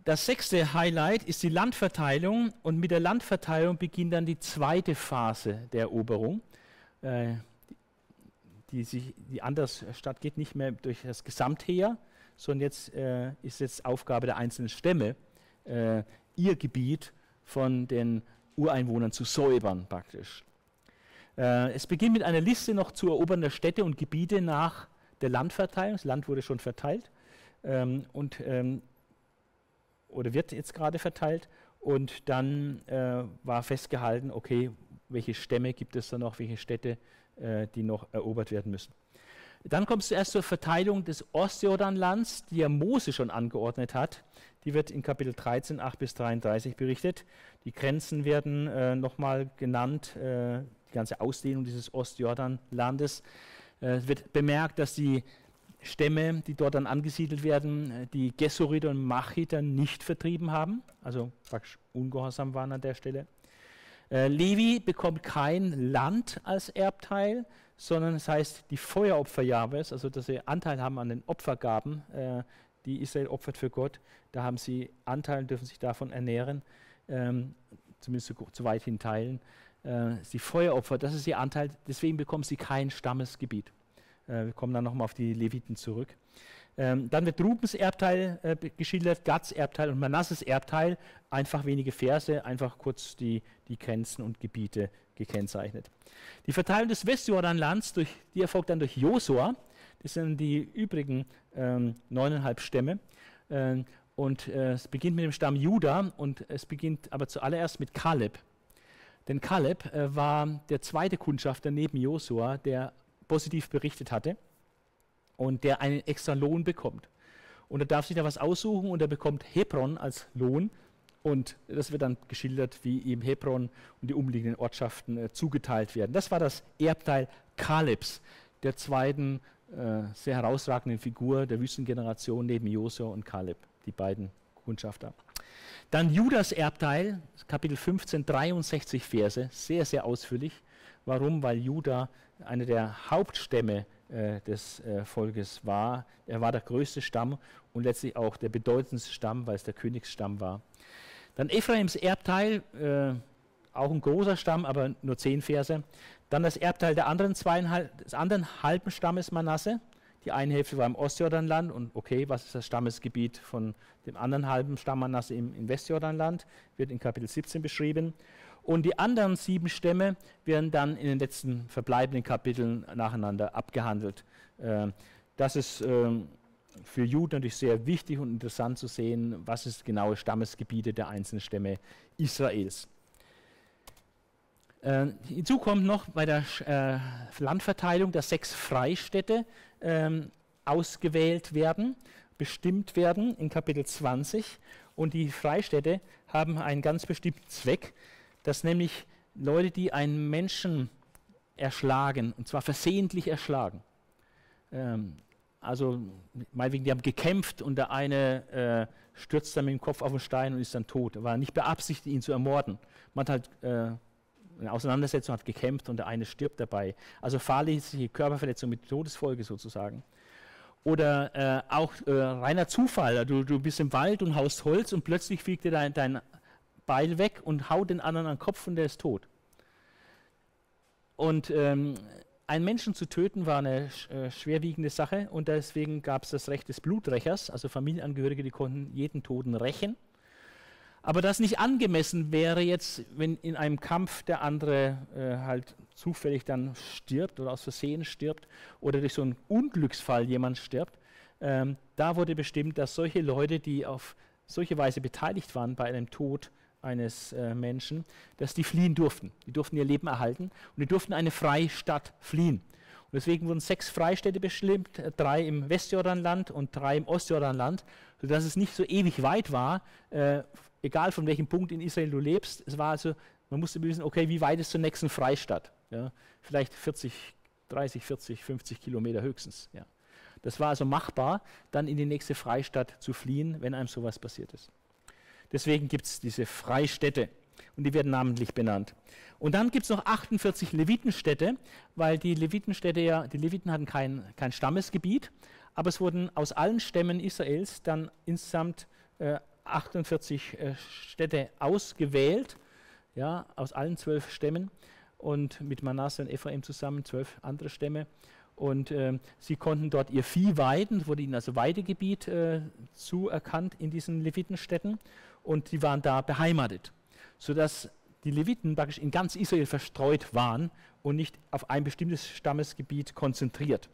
Das sechste Highlight ist die Landverteilung und mit der Landverteilung beginnt dann die zweite Phase der Eroberung. Äh, die, sich, die anders stattgeht, nicht mehr durch das Gesamtheer, sondern jetzt äh, ist jetzt Aufgabe der einzelnen Stämme, äh, ihr Gebiet von den Ureinwohnern zu säubern praktisch. Äh, es beginnt mit einer Liste noch zu erobernder Städte und Gebiete nach der Landverteilung. Das Land wurde schon verteilt ähm, und ähm, oder wird jetzt gerade verteilt. Und dann äh, war festgehalten, okay, welche Stämme gibt es da noch, welche Städte, äh, die noch erobert werden müssen. Dann kommt es zuerst zur Verteilung des Ostjordanlands, die ja Mose schon angeordnet hat. Die wird in Kapitel 13, 8 bis 33 berichtet. Die Grenzen werden äh, nochmal genannt, äh, die ganze Ausdehnung dieses Ostjordanlandes. Äh, es wird bemerkt, dass die Stämme, die dort dann angesiedelt werden, äh, die Gessoriter und Machiter nicht vertrieben haben, also praktisch ungehorsam waren an der Stelle. Äh, Levi bekommt kein Land als Erbteil, sondern es heißt, die Feueropfer Jahwes, also dass sie Anteil haben an den Opfergaben, äh, die Israel opfert für Gott, da haben sie Anteil und dürfen sich davon ernähren, ähm, zumindest so, so, weit hin teilen. Äh, die Feueropfer, das ist ihr Anteil, deswegen bekommen sie kein Stammesgebiet. Äh, wir kommen dann nochmal auf die Leviten zurück. Ähm, dann wird Rubens Erbteil äh, geschildert, Gads Erbteil und Manasses Erbteil. Einfach wenige Verse, einfach kurz die, die Grenzen und Gebiete gekennzeichnet. Die Verteilung des Westjordanlands, durch, die erfolgt dann durch Josua. Das sind die übrigen ähm, neuneinhalb Stämme. Ähm, und äh, es beginnt mit dem Stamm Juda und es beginnt aber zuallererst mit Kaleb. Denn Kaleb äh, war der zweite Kundschafter neben Josua, der positiv berichtet hatte und der einen extra Lohn bekommt. Und er darf sich da was aussuchen und er bekommt Hebron als Lohn. Und das wird dann geschildert, wie ihm Hebron und die umliegenden Ortschaften äh, zugeteilt werden. Das war das Erbteil Kalebs, der zweiten äh, sehr herausragenden Figur der Wüstengeneration neben Josua und Kaleb, die beiden Kundschafter. Dann Judas Erbteil, Kapitel 15, 63 Verse, sehr, sehr ausführlich. Warum? Weil Juda einer der Hauptstämme äh, des äh, Volkes war. Er war der größte Stamm und letztlich auch der bedeutendste Stamm, weil es der Königsstamm war. Dann Ephraims Erbteil, äh, auch ein großer Stamm, aber nur zehn Verse. Dann das Erbteil der anderen des anderen halben Stammes Manasse. Die eine Hälfte war im Ostjordanland und okay, was ist das Stammesgebiet von dem anderen halben Stamm Manasse im, im Westjordanland? Wird in Kapitel 17 beschrieben. Und die anderen sieben Stämme werden dann in den letzten verbleibenden Kapiteln nacheinander abgehandelt. Äh, das ist ähm, für Juden natürlich sehr wichtig und interessant zu sehen, was ist genaue Stammesgebiete der einzelnen Stämme Israels. Äh, hinzu kommt noch bei der äh, Landverteilung, dass sechs Freistädte ähm, ausgewählt werden, bestimmt werden in Kapitel 20. Und die Freistädte haben einen ganz bestimmten Zweck, dass nämlich Leute, die einen Menschen erschlagen, und zwar versehentlich erschlagen, ähm, also meinetwegen, die haben gekämpft und der eine äh, stürzt dann mit dem Kopf auf den Stein und ist dann tot. War nicht beabsichtigt, ihn zu ermorden. Man hat halt äh, eine Auseinandersetzung, hat gekämpft und der eine stirbt dabei. Also fahrlässige Körperverletzung mit Todesfolge sozusagen. Oder äh, auch äh, reiner Zufall. Du, du bist im Wald und haust Holz und plötzlich fliegt dir dein, dein Beil weg und haut den anderen an den Kopf und der ist tot. Und ähm, einen Menschen zu töten war eine äh, schwerwiegende Sache und deswegen gab es das Recht des Bluträchers, also Familienangehörige, die konnten jeden Toten rächen. Aber das nicht angemessen wäre jetzt, wenn in einem Kampf der andere äh, halt zufällig dann stirbt oder aus Versehen stirbt oder durch so einen Unglücksfall jemand stirbt. Ähm, da wurde bestimmt, dass solche Leute, die auf solche Weise beteiligt waren bei einem Tod eines äh, Menschen, dass die fliehen durften. Die durften ihr Leben erhalten und die durften eine Freistadt fliehen. Und deswegen wurden sechs Freistädte bestimmt, äh, drei im Westjordanland und drei im Ostjordanland, sodass es nicht so ewig weit war, äh, egal von welchem Punkt in Israel du lebst, es war also, man musste wissen, okay, wie weit ist zur nächsten Freistadt? Ja, vielleicht 40, 30, 40, 50 Kilometer höchstens. Ja. Das war also machbar, dann in die nächste Freistadt zu fliehen, wenn einem sowas passiert ist. Deswegen gibt es diese Freistädte und die werden namentlich benannt. Und dann gibt es noch 48 Levitenstädte, weil die Levitenstädte ja, die Leviten hatten kein, kein Stammesgebiet, aber es wurden aus allen Stämmen Israels dann insgesamt äh, 48 äh, Städte ausgewählt, ja, aus allen zwölf Stämmen und mit Manasse und Ephraim zusammen zwölf andere Stämme. Und äh, sie konnten dort ihr Vieh weiden, wurde ihnen also Weidegebiet äh, zuerkannt in diesen Levitenstädten und sie waren da beheimatet, sodass die Leviten praktisch in ganz Israel verstreut waren und nicht auf ein bestimmtes Stammesgebiet konzentriert.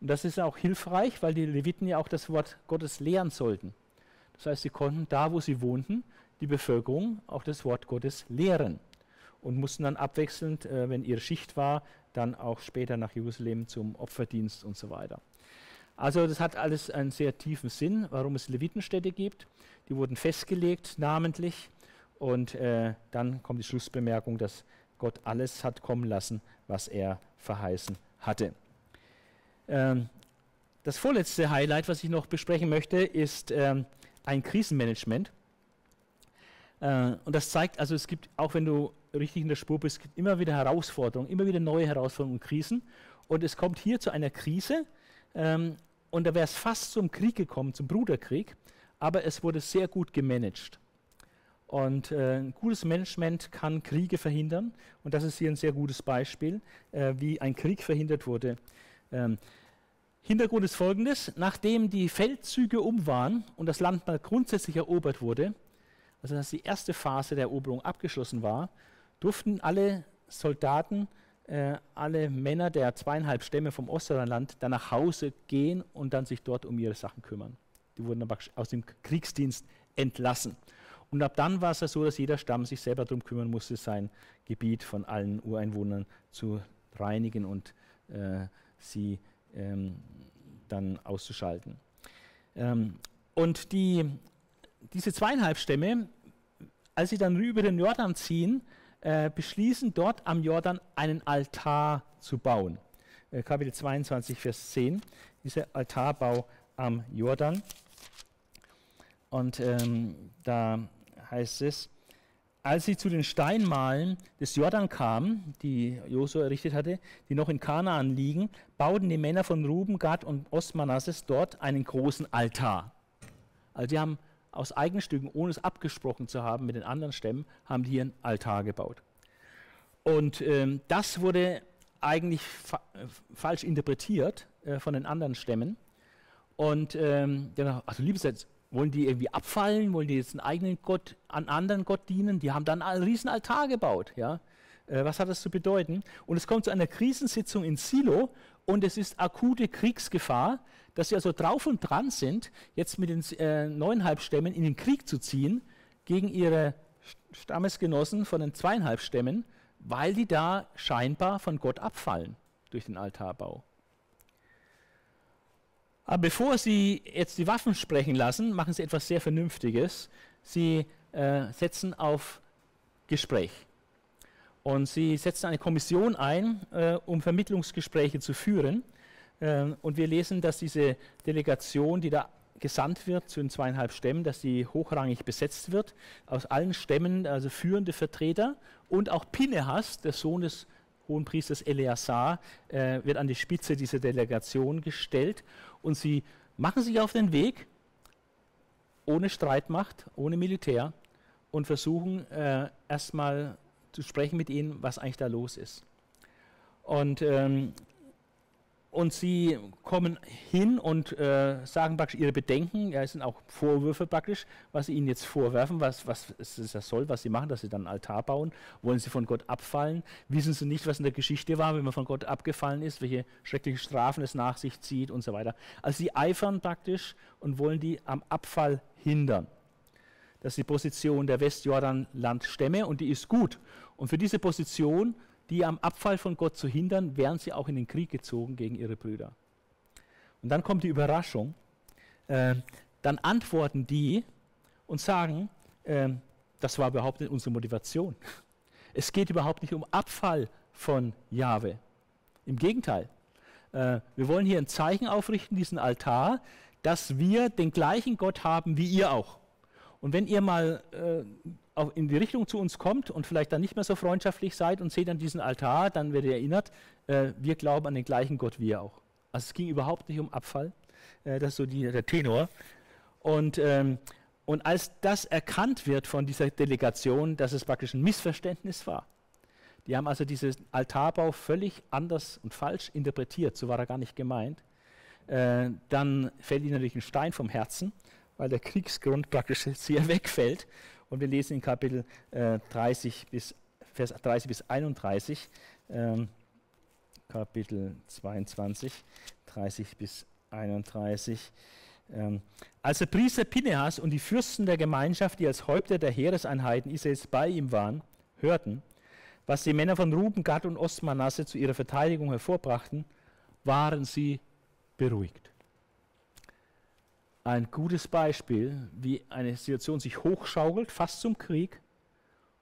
Und das ist auch hilfreich, weil die Leviten ja auch das Wort Gottes lehren sollten. Das heißt, sie konnten da, wo sie wohnten, die Bevölkerung auch das Wort Gottes lehren und mussten dann abwechselnd, äh, wenn ihre Schicht war, dann auch später nach Jerusalem zum Opferdienst und so weiter. Also das hat alles einen sehr tiefen Sinn, warum es Levitenstädte gibt. Die wurden festgelegt, namentlich. Und äh, dann kommt die Schlussbemerkung, dass Gott alles hat kommen lassen, was er verheißen hatte. Ähm, das vorletzte Highlight, was ich noch besprechen möchte, ist ähm, ein Krisenmanagement. Äh, und das zeigt, also es gibt, auch wenn du richtig in der Spur bist, immer wieder Herausforderungen, immer wieder neue Herausforderungen und Krisen. Und es kommt hier zu einer Krise. Ähm, und da wäre es fast zum Krieg gekommen, zum Bruderkrieg, aber es wurde sehr gut gemanagt. Und äh, ein gutes Management kann Kriege verhindern. Und das ist hier ein sehr gutes Beispiel, äh, wie ein Krieg verhindert wurde. Ähm, Hintergrund ist folgendes: Nachdem die Feldzüge um waren und das Land mal grundsätzlich erobert wurde, also dass die erste Phase der Eroberung abgeschlossen war, durften alle Soldaten, äh, alle Männer der zweieinhalb Stämme vom Ostjordanland dann nach Hause gehen und dann sich dort um ihre Sachen kümmern. Die wurden aber aus dem Kriegsdienst entlassen. Und ab dann war es ja so, dass jeder Stamm sich selber darum kümmern musste, sein Gebiet von allen Ureinwohnern zu reinigen und äh, sie ähm, dann auszuschalten. Ähm, und die, diese zweieinhalb Stämme, als sie dann über den Jordan ziehen, äh, beschließen dort am Jordan einen Altar zu bauen. Äh, Kapitel 22, Vers 10, dieser Altarbau am Jordan. Und ähm, da heißt es, als sie zu den Steinmalen des Jordan kamen, die Josua errichtet hatte, die noch in Kanaan liegen, bauten die Männer von Ruben, Gad und Ostmanasses dort einen großen Altar. Also die haben aus eigenen Stücken, ohne es abgesprochen zu haben mit den anderen Stämmen, haben die hier einen Altar gebaut. Und ähm, das wurde eigentlich fa äh, falsch interpretiert äh, von den anderen Stämmen. Und ähm, also liebes Wollen die irgendwie abfallen? Wollen die jetzt einen eigenen Gott, einen anderen Gott dienen? Die haben dann einen riesen Altar gebaut. Ja? Äh, was hat das zu bedeuten? Und es kommt zu einer Krisensitzung in Silo und es ist akute Kriegsgefahr, dass sie also drauf und dran sind, jetzt mit den äh, neuneinhalb Stämmen in den Krieg zu ziehen gegen ihre Stammesgenossen von den zweieinhalb Stämmen, weil die da scheinbar von Gott abfallen durch den Altarbau. Aber bevor Sie jetzt die Waffen sprechen lassen, machen Sie etwas sehr Vernünftiges. Sie äh, setzen auf Gespräch. Und Sie setzen eine Kommission ein, äh, um Vermittlungsgespräche zu führen. Äh, und wir lesen, dass diese Delegation, die da gesandt wird zu den zweieinhalb Stämmen, dass sie hochrangig besetzt wird, aus allen Stämmen, also führende Vertreter. Und auch Pinehas, der Sohn des Hohenpriesters Eleazar, äh, wird an die Spitze dieser Delegation gestellt und sie machen sich auf den Weg ohne Streitmacht, ohne Militär und versuchen äh, erstmal zu sprechen mit ihnen, was eigentlich da los ist. Und ähm, und sie kommen hin und äh, sagen praktisch ihre Bedenken, ja, es sind auch Vorwürfe praktisch, was sie ihnen jetzt vorwerfen, was, was es das soll, was sie machen, dass sie dann einen Altar bauen, wollen sie von Gott abfallen, wissen sie nicht, was in der Geschichte war, wenn man von Gott abgefallen ist, welche schrecklichen Strafen es nach sich zieht und so weiter. Also sie eifern praktisch und wollen die am Abfall hindern. Das ist die Position der Westjordanlandstämme und die ist gut. Und für diese Position die am Abfall von Gott zu hindern, wären sie auch in den Krieg gezogen gegen ihre Brüder. Und dann kommt die Überraschung. Äh, dann antworten die und sagen, äh, das war überhaupt nicht unsere Motivation. Es geht überhaupt nicht um Abfall von Jahwe. Im Gegenteil. Äh, wir wollen hier ein Zeichen aufrichten, diesen Altar, dass wir den gleichen Gott haben wie ihr auch. Und wenn ihr mal äh, in die Richtung zu uns kommt und vielleicht dann nicht mehr so freundschaftlich seid und seht dann diesen Altar, dann werdet ihr erinnert, äh, wir glauben an den gleichen Gott wie ihr auch. Also es ging überhaupt nicht um Abfall, äh, das ist so die, der Tenor. Und, ähm, und als das erkannt wird von dieser Delegation, dass es praktisch ein Missverständnis war, die haben also diesen Altarbau völlig anders und falsch interpretiert, so war er gar nicht gemeint, äh, dann fällt ihnen natürlich ein Stein vom Herzen, weil der Kriegsgrund praktisch sehr wegfällt und wir lesen in Kapitel äh, 30 bis, Vers 30 bis 31, ähm, Kapitel 22, 30 bis 31. Ähm, als der Priester Pinehas und die Fürsten der Gemeinschaft, die als Häupter der Heereseinheiten Israels bei ihm waren, hörten, was die Männer von Ruben, Gad und Ostmanasse zu ihrer Verteidigung hervorbrachten, waren sie beruhigt ein gutes Beispiel, wie eine Situation sich hochschaukelt, fast zum Krieg.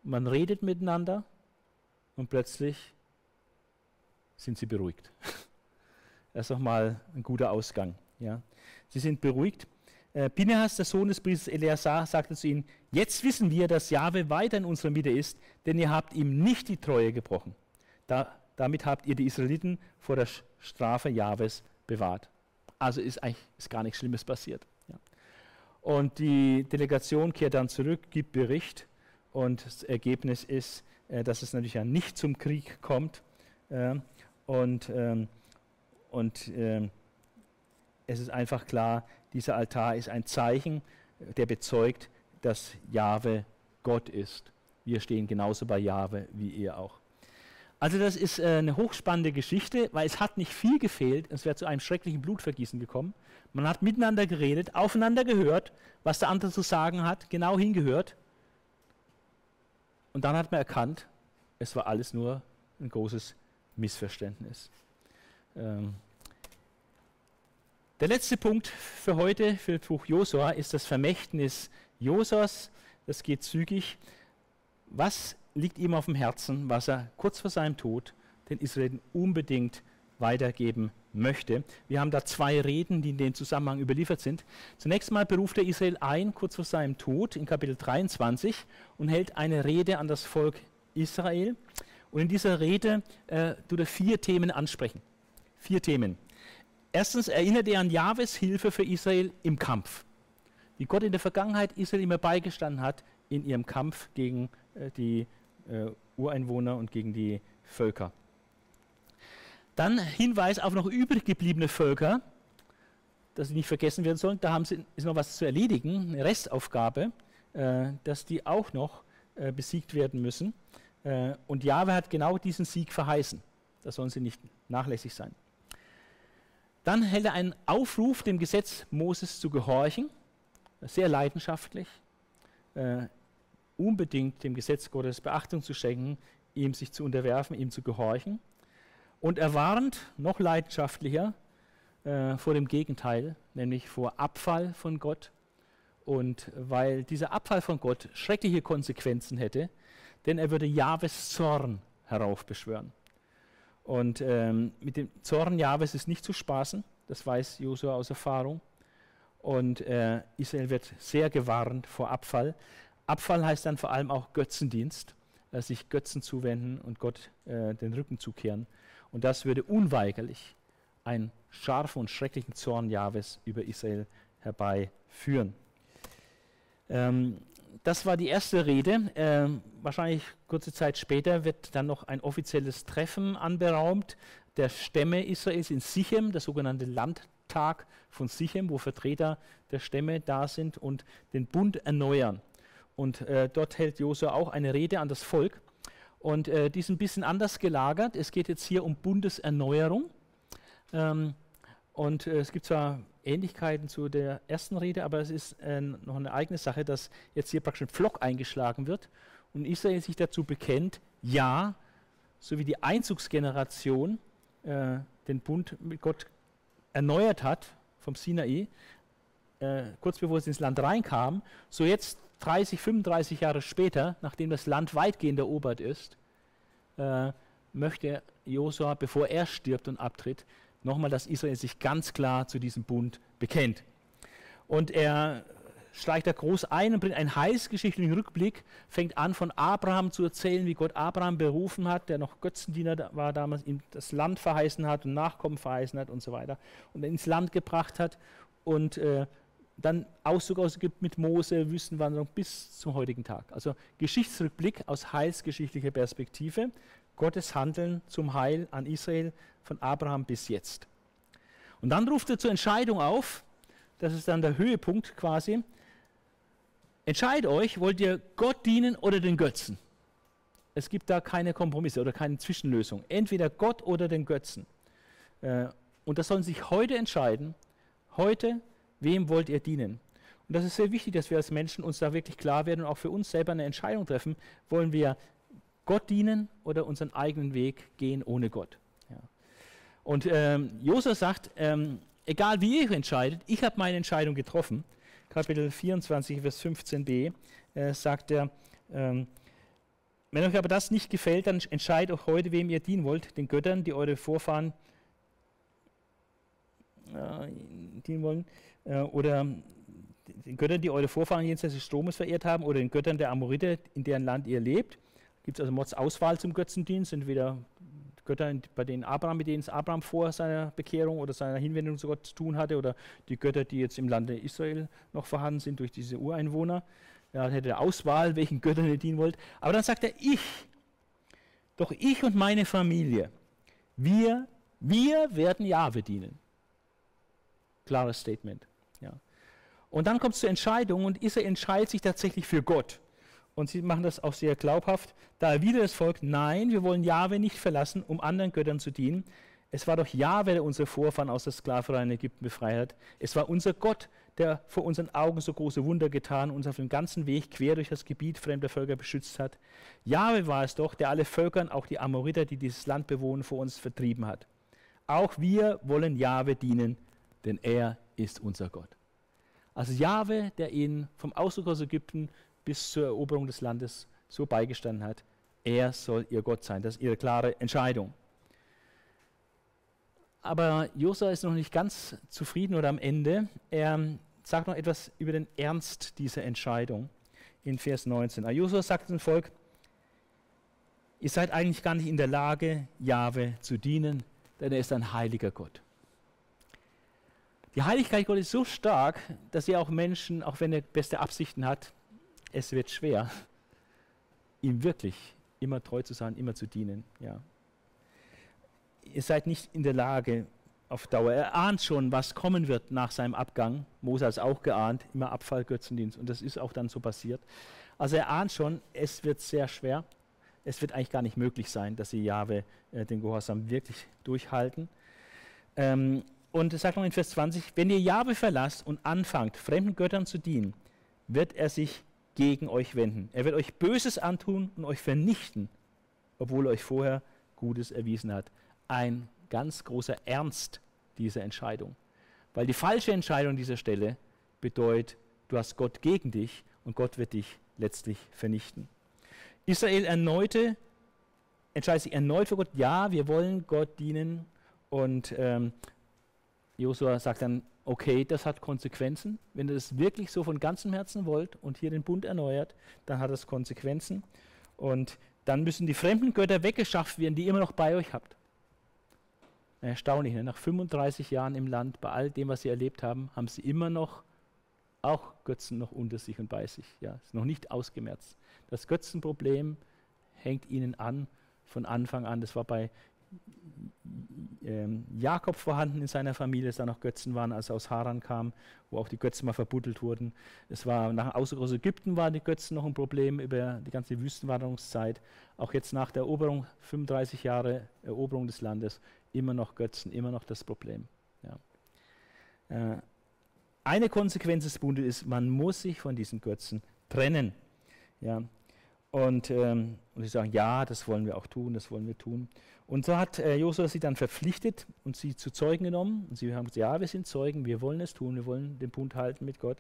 Man redet miteinander und plötzlich sind sie beruhigt. Das ist nochmal ein guter Ausgang. Ja. Sie sind beruhigt. Äh, der Sohn des Priesters Eleazar, sagte zu ihnen, jetzt wissen wir, dass Jahwe weiter in unserer Mitte ist, denn ihr habt ihm nicht die Treue gebrochen. Da, damit habt ihr die Israeliten vor der Strafe Jahwes bewahrt. Also ist eigentlich ist gar nichts Schlimmes passiert. Und die Delegation kehrt dann zurück, gibt Bericht und das Ergebnis ist, äh, dass es natürlich ja nicht zum Krieg kommt. Äh, und ähm, und äh, es ist einfach klar, dieser Altar ist ein Zeichen, der bezeugt, dass Jahwe Gott ist. Wir stehen genauso bei Jahwe wie ihr auch. Also das ist äh, eine hochspannende Geschichte, weil es hat nicht viel gefehlt, es wäre zu einem schrecklichen Blutvergießen gekommen. Man hat miteinander geredet, aufeinander gehört, was der andere zu sagen hat, genau hingehört. Und dann hat man erkannt, es war alles nur ein großes Missverständnis. Ähm der letzte Punkt für heute, für das Buch Josua, ist das Vermächtnis Josas. Das geht zügig. Was liegt ihm auf dem Herzen, was er kurz vor seinem Tod den Israeliten unbedingt weitergeben möchte. Wir haben da zwei Reden, die in dem Zusammenhang überliefert sind. Zunächst mal beruft er Israel ein, kurz vor seinem Tod, in Kapitel 23, und hält eine Rede an das Volk Israel. Und in dieser Rede äh, tut er vier Themen ansprechen. Vier Themen. Erstens erinnert er an Jahwes Hilfe für Israel im Kampf. Wie Gott in der Vergangenheit Israel immer beigestanden hat in ihrem Kampf gegen äh, die äh, Ureinwohner und gegen die Völker. Dann Hinweis auf noch übrig gebliebene Völker, dass sie nicht vergessen werden sollen. Da haben sie, ist noch was zu erledigen, eine Restaufgabe, äh, dass die auch noch äh, besiegt werden müssen. Äh, und Jahwe hat genau diesen Sieg verheißen. Da sollen sie nicht nachlässig sein. Dann hält er einen Aufruf, dem Gesetz Moses zu gehorchen, sehr leidenschaftlich, äh, unbedingt dem Gesetz Gottes Beachtung zu schenken, ihm sich zu unterwerfen, ihm zu gehorchen. Und er warnt noch leidenschaftlicher äh, vor dem Gegenteil, nämlich vor Abfall von Gott. Und weil dieser Abfall von Gott schreckliche Konsequenzen hätte, denn er würde Jahwes Zorn heraufbeschwören. Und ähm, mit dem Zorn Jahwes ist nicht zu spaßen, das weiß Josua aus Erfahrung. Und äh, Israel wird sehr gewarnt vor Abfall. Abfall heißt dann vor allem auch Götzendienst, äh, sich Götzen zuwenden und Gott äh, den Rücken zukehren. Und das würde unweigerlich einen scharfen und schrecklichen Zorn Jahwes über Israel herbeiführen. Ähm, das war die erste Rede. Ähm, wahrscheinlich kurze Zeit später wird dann noch ein offizielles Treffen anberaumt der Stämme Israels in Sichem, der sogenannte Landtag von Sichem, wo Vertreter der Stämme da sind und den Bund erneuern. Und äh, dort hält Josua auch eine Rede an das Volk. Und äh, die ist ein bisschen anders gelagert. Es geht jetzt hier um Bundeserneuerung. Ähm, und äh, es gibt zwar Ähnlichkeiten zu der ersten Rede, aber es ist äh, noch eine eigene Sache, dass jetzt hier praktisch ein Pflock eingeschlagen wird und Israel sich dazu bekennt, ja, so wie die Einzugsgeneration äh, den Bund mit Gott erneuert hat vom Sinai, äh, kurz bevor es ins Land reinkam, so jetzt 30, 35 Jahre später, nachdem das Land weitgehend erobert ist, äh, möchte Josua, bevor er stirbt und abtritt, nochmal, dass Israel sich ganz klar zu diesem Bund bekennt. Und er steigt da groß ein und bringt einen heißgeschichtlichen Rückblick, fängt an von Abraham zu erzählen, wie Gott Abraham berufen hat, der noch Götzendiener war damals, ihm das Land verheißen hat und Nachkommen verheißen hat und so weiter und ins Land gebracht hat und äh, dann Auszug aus Ägypten mit Mose, Wüstenwanderung bis zum heutigen Tag. Also Geschichtsrückblick aus heilsgeschichtlicher Perspektive, Gottes Handeln zum Heil an Israel von Abraham bis jetzt. Und dann ruft er zur Entscheidung auf, das ist dann der Höhepunkt quasi, entscheidet euch, wollt ihr Gott dienen oder den Götzen? Es gibt da keine Kompromisse oder keine Zwischenlösung. Entweder Gott oder den Götzen. Äh, und das sollen sich heute entscheiden. Heute, wem wollt ihr dienen? Und das ist sehr wichtig, dass wir als Menschen uns da wirklich klar werden und auch für uns selber eine Entscheidung treffen. Wollen wir Gott dienen oder unseren eigenen Weg gehen ohne Gott? Ja. Und ähm, Josua sagt, ähm, egal wie ihr entscheidet, ich habe meine Entscheidung getroffen. Kapitel 24, Vers 15b äh, sagt er, ähm, wenn euch aber das nicht gefällt, dann entscheidet auch heute, wem ihr dienen wollt, den Göttern, die eure Vorfahren äh, dienen wollen, äh, oder den Göttern, die eure Vorfahren jenseits des Stromes verehrt haben, oder den Göttern der Amorite, in deren Land ihr lebt. Gibt es also Mods Auswahl zum Götzendienst, entweder Götter, bei denen Abraham, mit denen es Abraham vor seiner Bekehrung oder seiner Hinwendung zu Gott zu tun hatte, oder die Götter, die jetzt im Lande Israel noch vorhanden sind durch diese Ureinwohner. Ja, hätte er Auswahl, welchen Göttern ihr dienen wollt. Aber dann sagt er, ich, doch ich und meine Familie, wir, wir werden Jahwe dienen. Klares Statement. Und dann kommt es zur Entscheidung und Israel entscheidet sich tatsächlich für Gott. Und sie machen das auch sehr glaubhaft. Da erwidert das Volk, nein, wir wollen Jahwe nicht verlassen, um anderen Göttern zu dienen. Es war doch Jahwe, der unsere Vorfahren aus der Sklaverei in Ägypten befreit hat. Es war unser Gott, der vor unseren Augen so große Wunder getan und uns auf dem ganzen Weg quer durch das Gebiet fremder Völker beschützt hat. Jahwe war es doch, der alle Völkern, auch die Amoriter, die dieses Land bewohnen, vor uns vertrieben hat. Auch wir wollen Jahwe dienen, denn er ist unser Gott. Also Jahwe, der ihnen vom Ausdruck aus Ägypten bis zur Eroberung des Landes so beigestanden hat. Er soll ihr Gott sein. Das ist ihre klare Entscheidung. Aber Josa ist noch nicht ganz zufrieden oder am Ende. Er sagt noch etwas über den Ernst dieser Entscheidung in Vers 19. Josua sagt dem Volk, ihr seid eigentlich gar nicht in der Lage, Jahwe zu dienen, denn er ist ein heiliger Gott. Die Heiligkeit Gottes ist so stark, dass ihr auch Menschen, auch wenn er beste Absichten hat, es wird schwer, ihm wirklich immer treu zu sein, immer zu dienen. Ja. Ihr seid nicht in der Lage, auf Dauer. Er ahnt schon, was kommen wird nach seinem Abgang. Mose hat es auch geahnt, immer Abfall, Götzendienst. Und das ist auch dann so passiert. Also er ahnt schon, es wird sehr schwer. Es wird eigentlich gar nicht möglich sein, dass sie Jahwe äh, den Gehorsam wirklich durchhalten. Ähm, und es sagt noch in Vers 20, wenn ihr Jahwe verlasst und anfangt, fremden Göttern zu dienen, wird er sich gegen euch wenden. Er wird euch Böses antun und euch vernichten, obwohl er euch vorher Gutes erwiesen hat. Ein ganz großer Ernst dieser Entscheidung. Weil die falsche Entscheidung an dieser Stelle bedeutet, du hast Gott gegen dich und Gott wird dich letztlich vernichten. Israel erneute, entscheidet sich erneut für Gott, ja, wir wollen Gott dienen. Und ähm, Josua sagt dann, okay, das hat Konsequenzen. Wenn ihr das wirklich so von ganzem Herzen wollt und hier den Bund erneuert, dann hat das Konsequenzen. Und dann müssen die fremden Götter weggeschafft werden, die ihr immer noch bei euch habt. Erstaunlich, ne? nach 35 Jahren im Land, bei all dem, was sie erlebt haben, haben sie immer noch auch Götzen noch unter sich und bei sich. Ja, ist noch nicht ausgemerzt. Das Götzenproblem hängt ihnen an von Anfang an. Das war bei Jakob vorhanden in seiner Familie, dass da noch Götzen waren, als er aus Haran kam, wo auch die Götzen mal verbuddelt wurden. Es war nach Außer aus Ägypten waren die Götzen noch ein Problem über die ganze Wüstenwanderungszeit. Auch jetzt nach der Eroberung, 35 Jahre Eroberung des Landes, immer noch Götzen, immer noch das Problem. Ja. Äh, eine Konsequenz des Bundes ist, man muss sich von diesen Götzen trennen. Ja. Und, ähm, und sie sagen, ja, das wollen wir auch tun, das wollen wir tun. Und so hat äh, Josua sie dann verpflichtet und sie zu Zeugen genommen. Und sie haben gesagt, ja, wir sind Zeugen, wir wollen es tun, wir wollen den Bund halten mit Gott.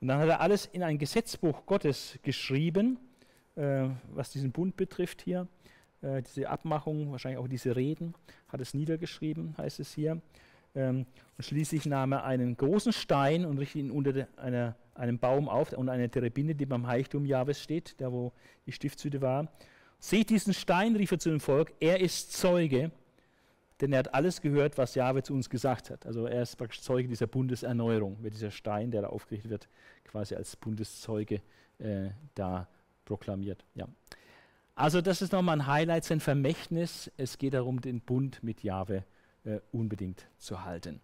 Und dann hat er alles in ein Gesetzbuch Gottes geschrieben, äh, was diesen Bund betrifft hier. Äh, diese Abmachung, wahrscheinlich auch diese Reden, hat es niedergeschrieben, heißt es hier. Ähm, und schließlich nahm er einen großen Stein und richtete ihn unter einer, einem Baum auf, unter einer Terebinte, die beim Heiligtum Jahwes steht, da wo die Stiftshütte war. Seht diesen Stein, rief er zu dem Volk, er ist Zeuge, denn er hat alles gehört, was Jahwe zu uns gesagt hat. Also er ist praktisch Zeuge dieser Bundeserneuerung, wird dieser Stein, der da aufgerichtet wird, quasi als Bundeszeuge äh, da proklamiert. Ja. Also das ist nochmal ein Highlight, sein Vermächtnis. Es geht darum, den Bund mit Jahwe äh, unbedingt zu halten.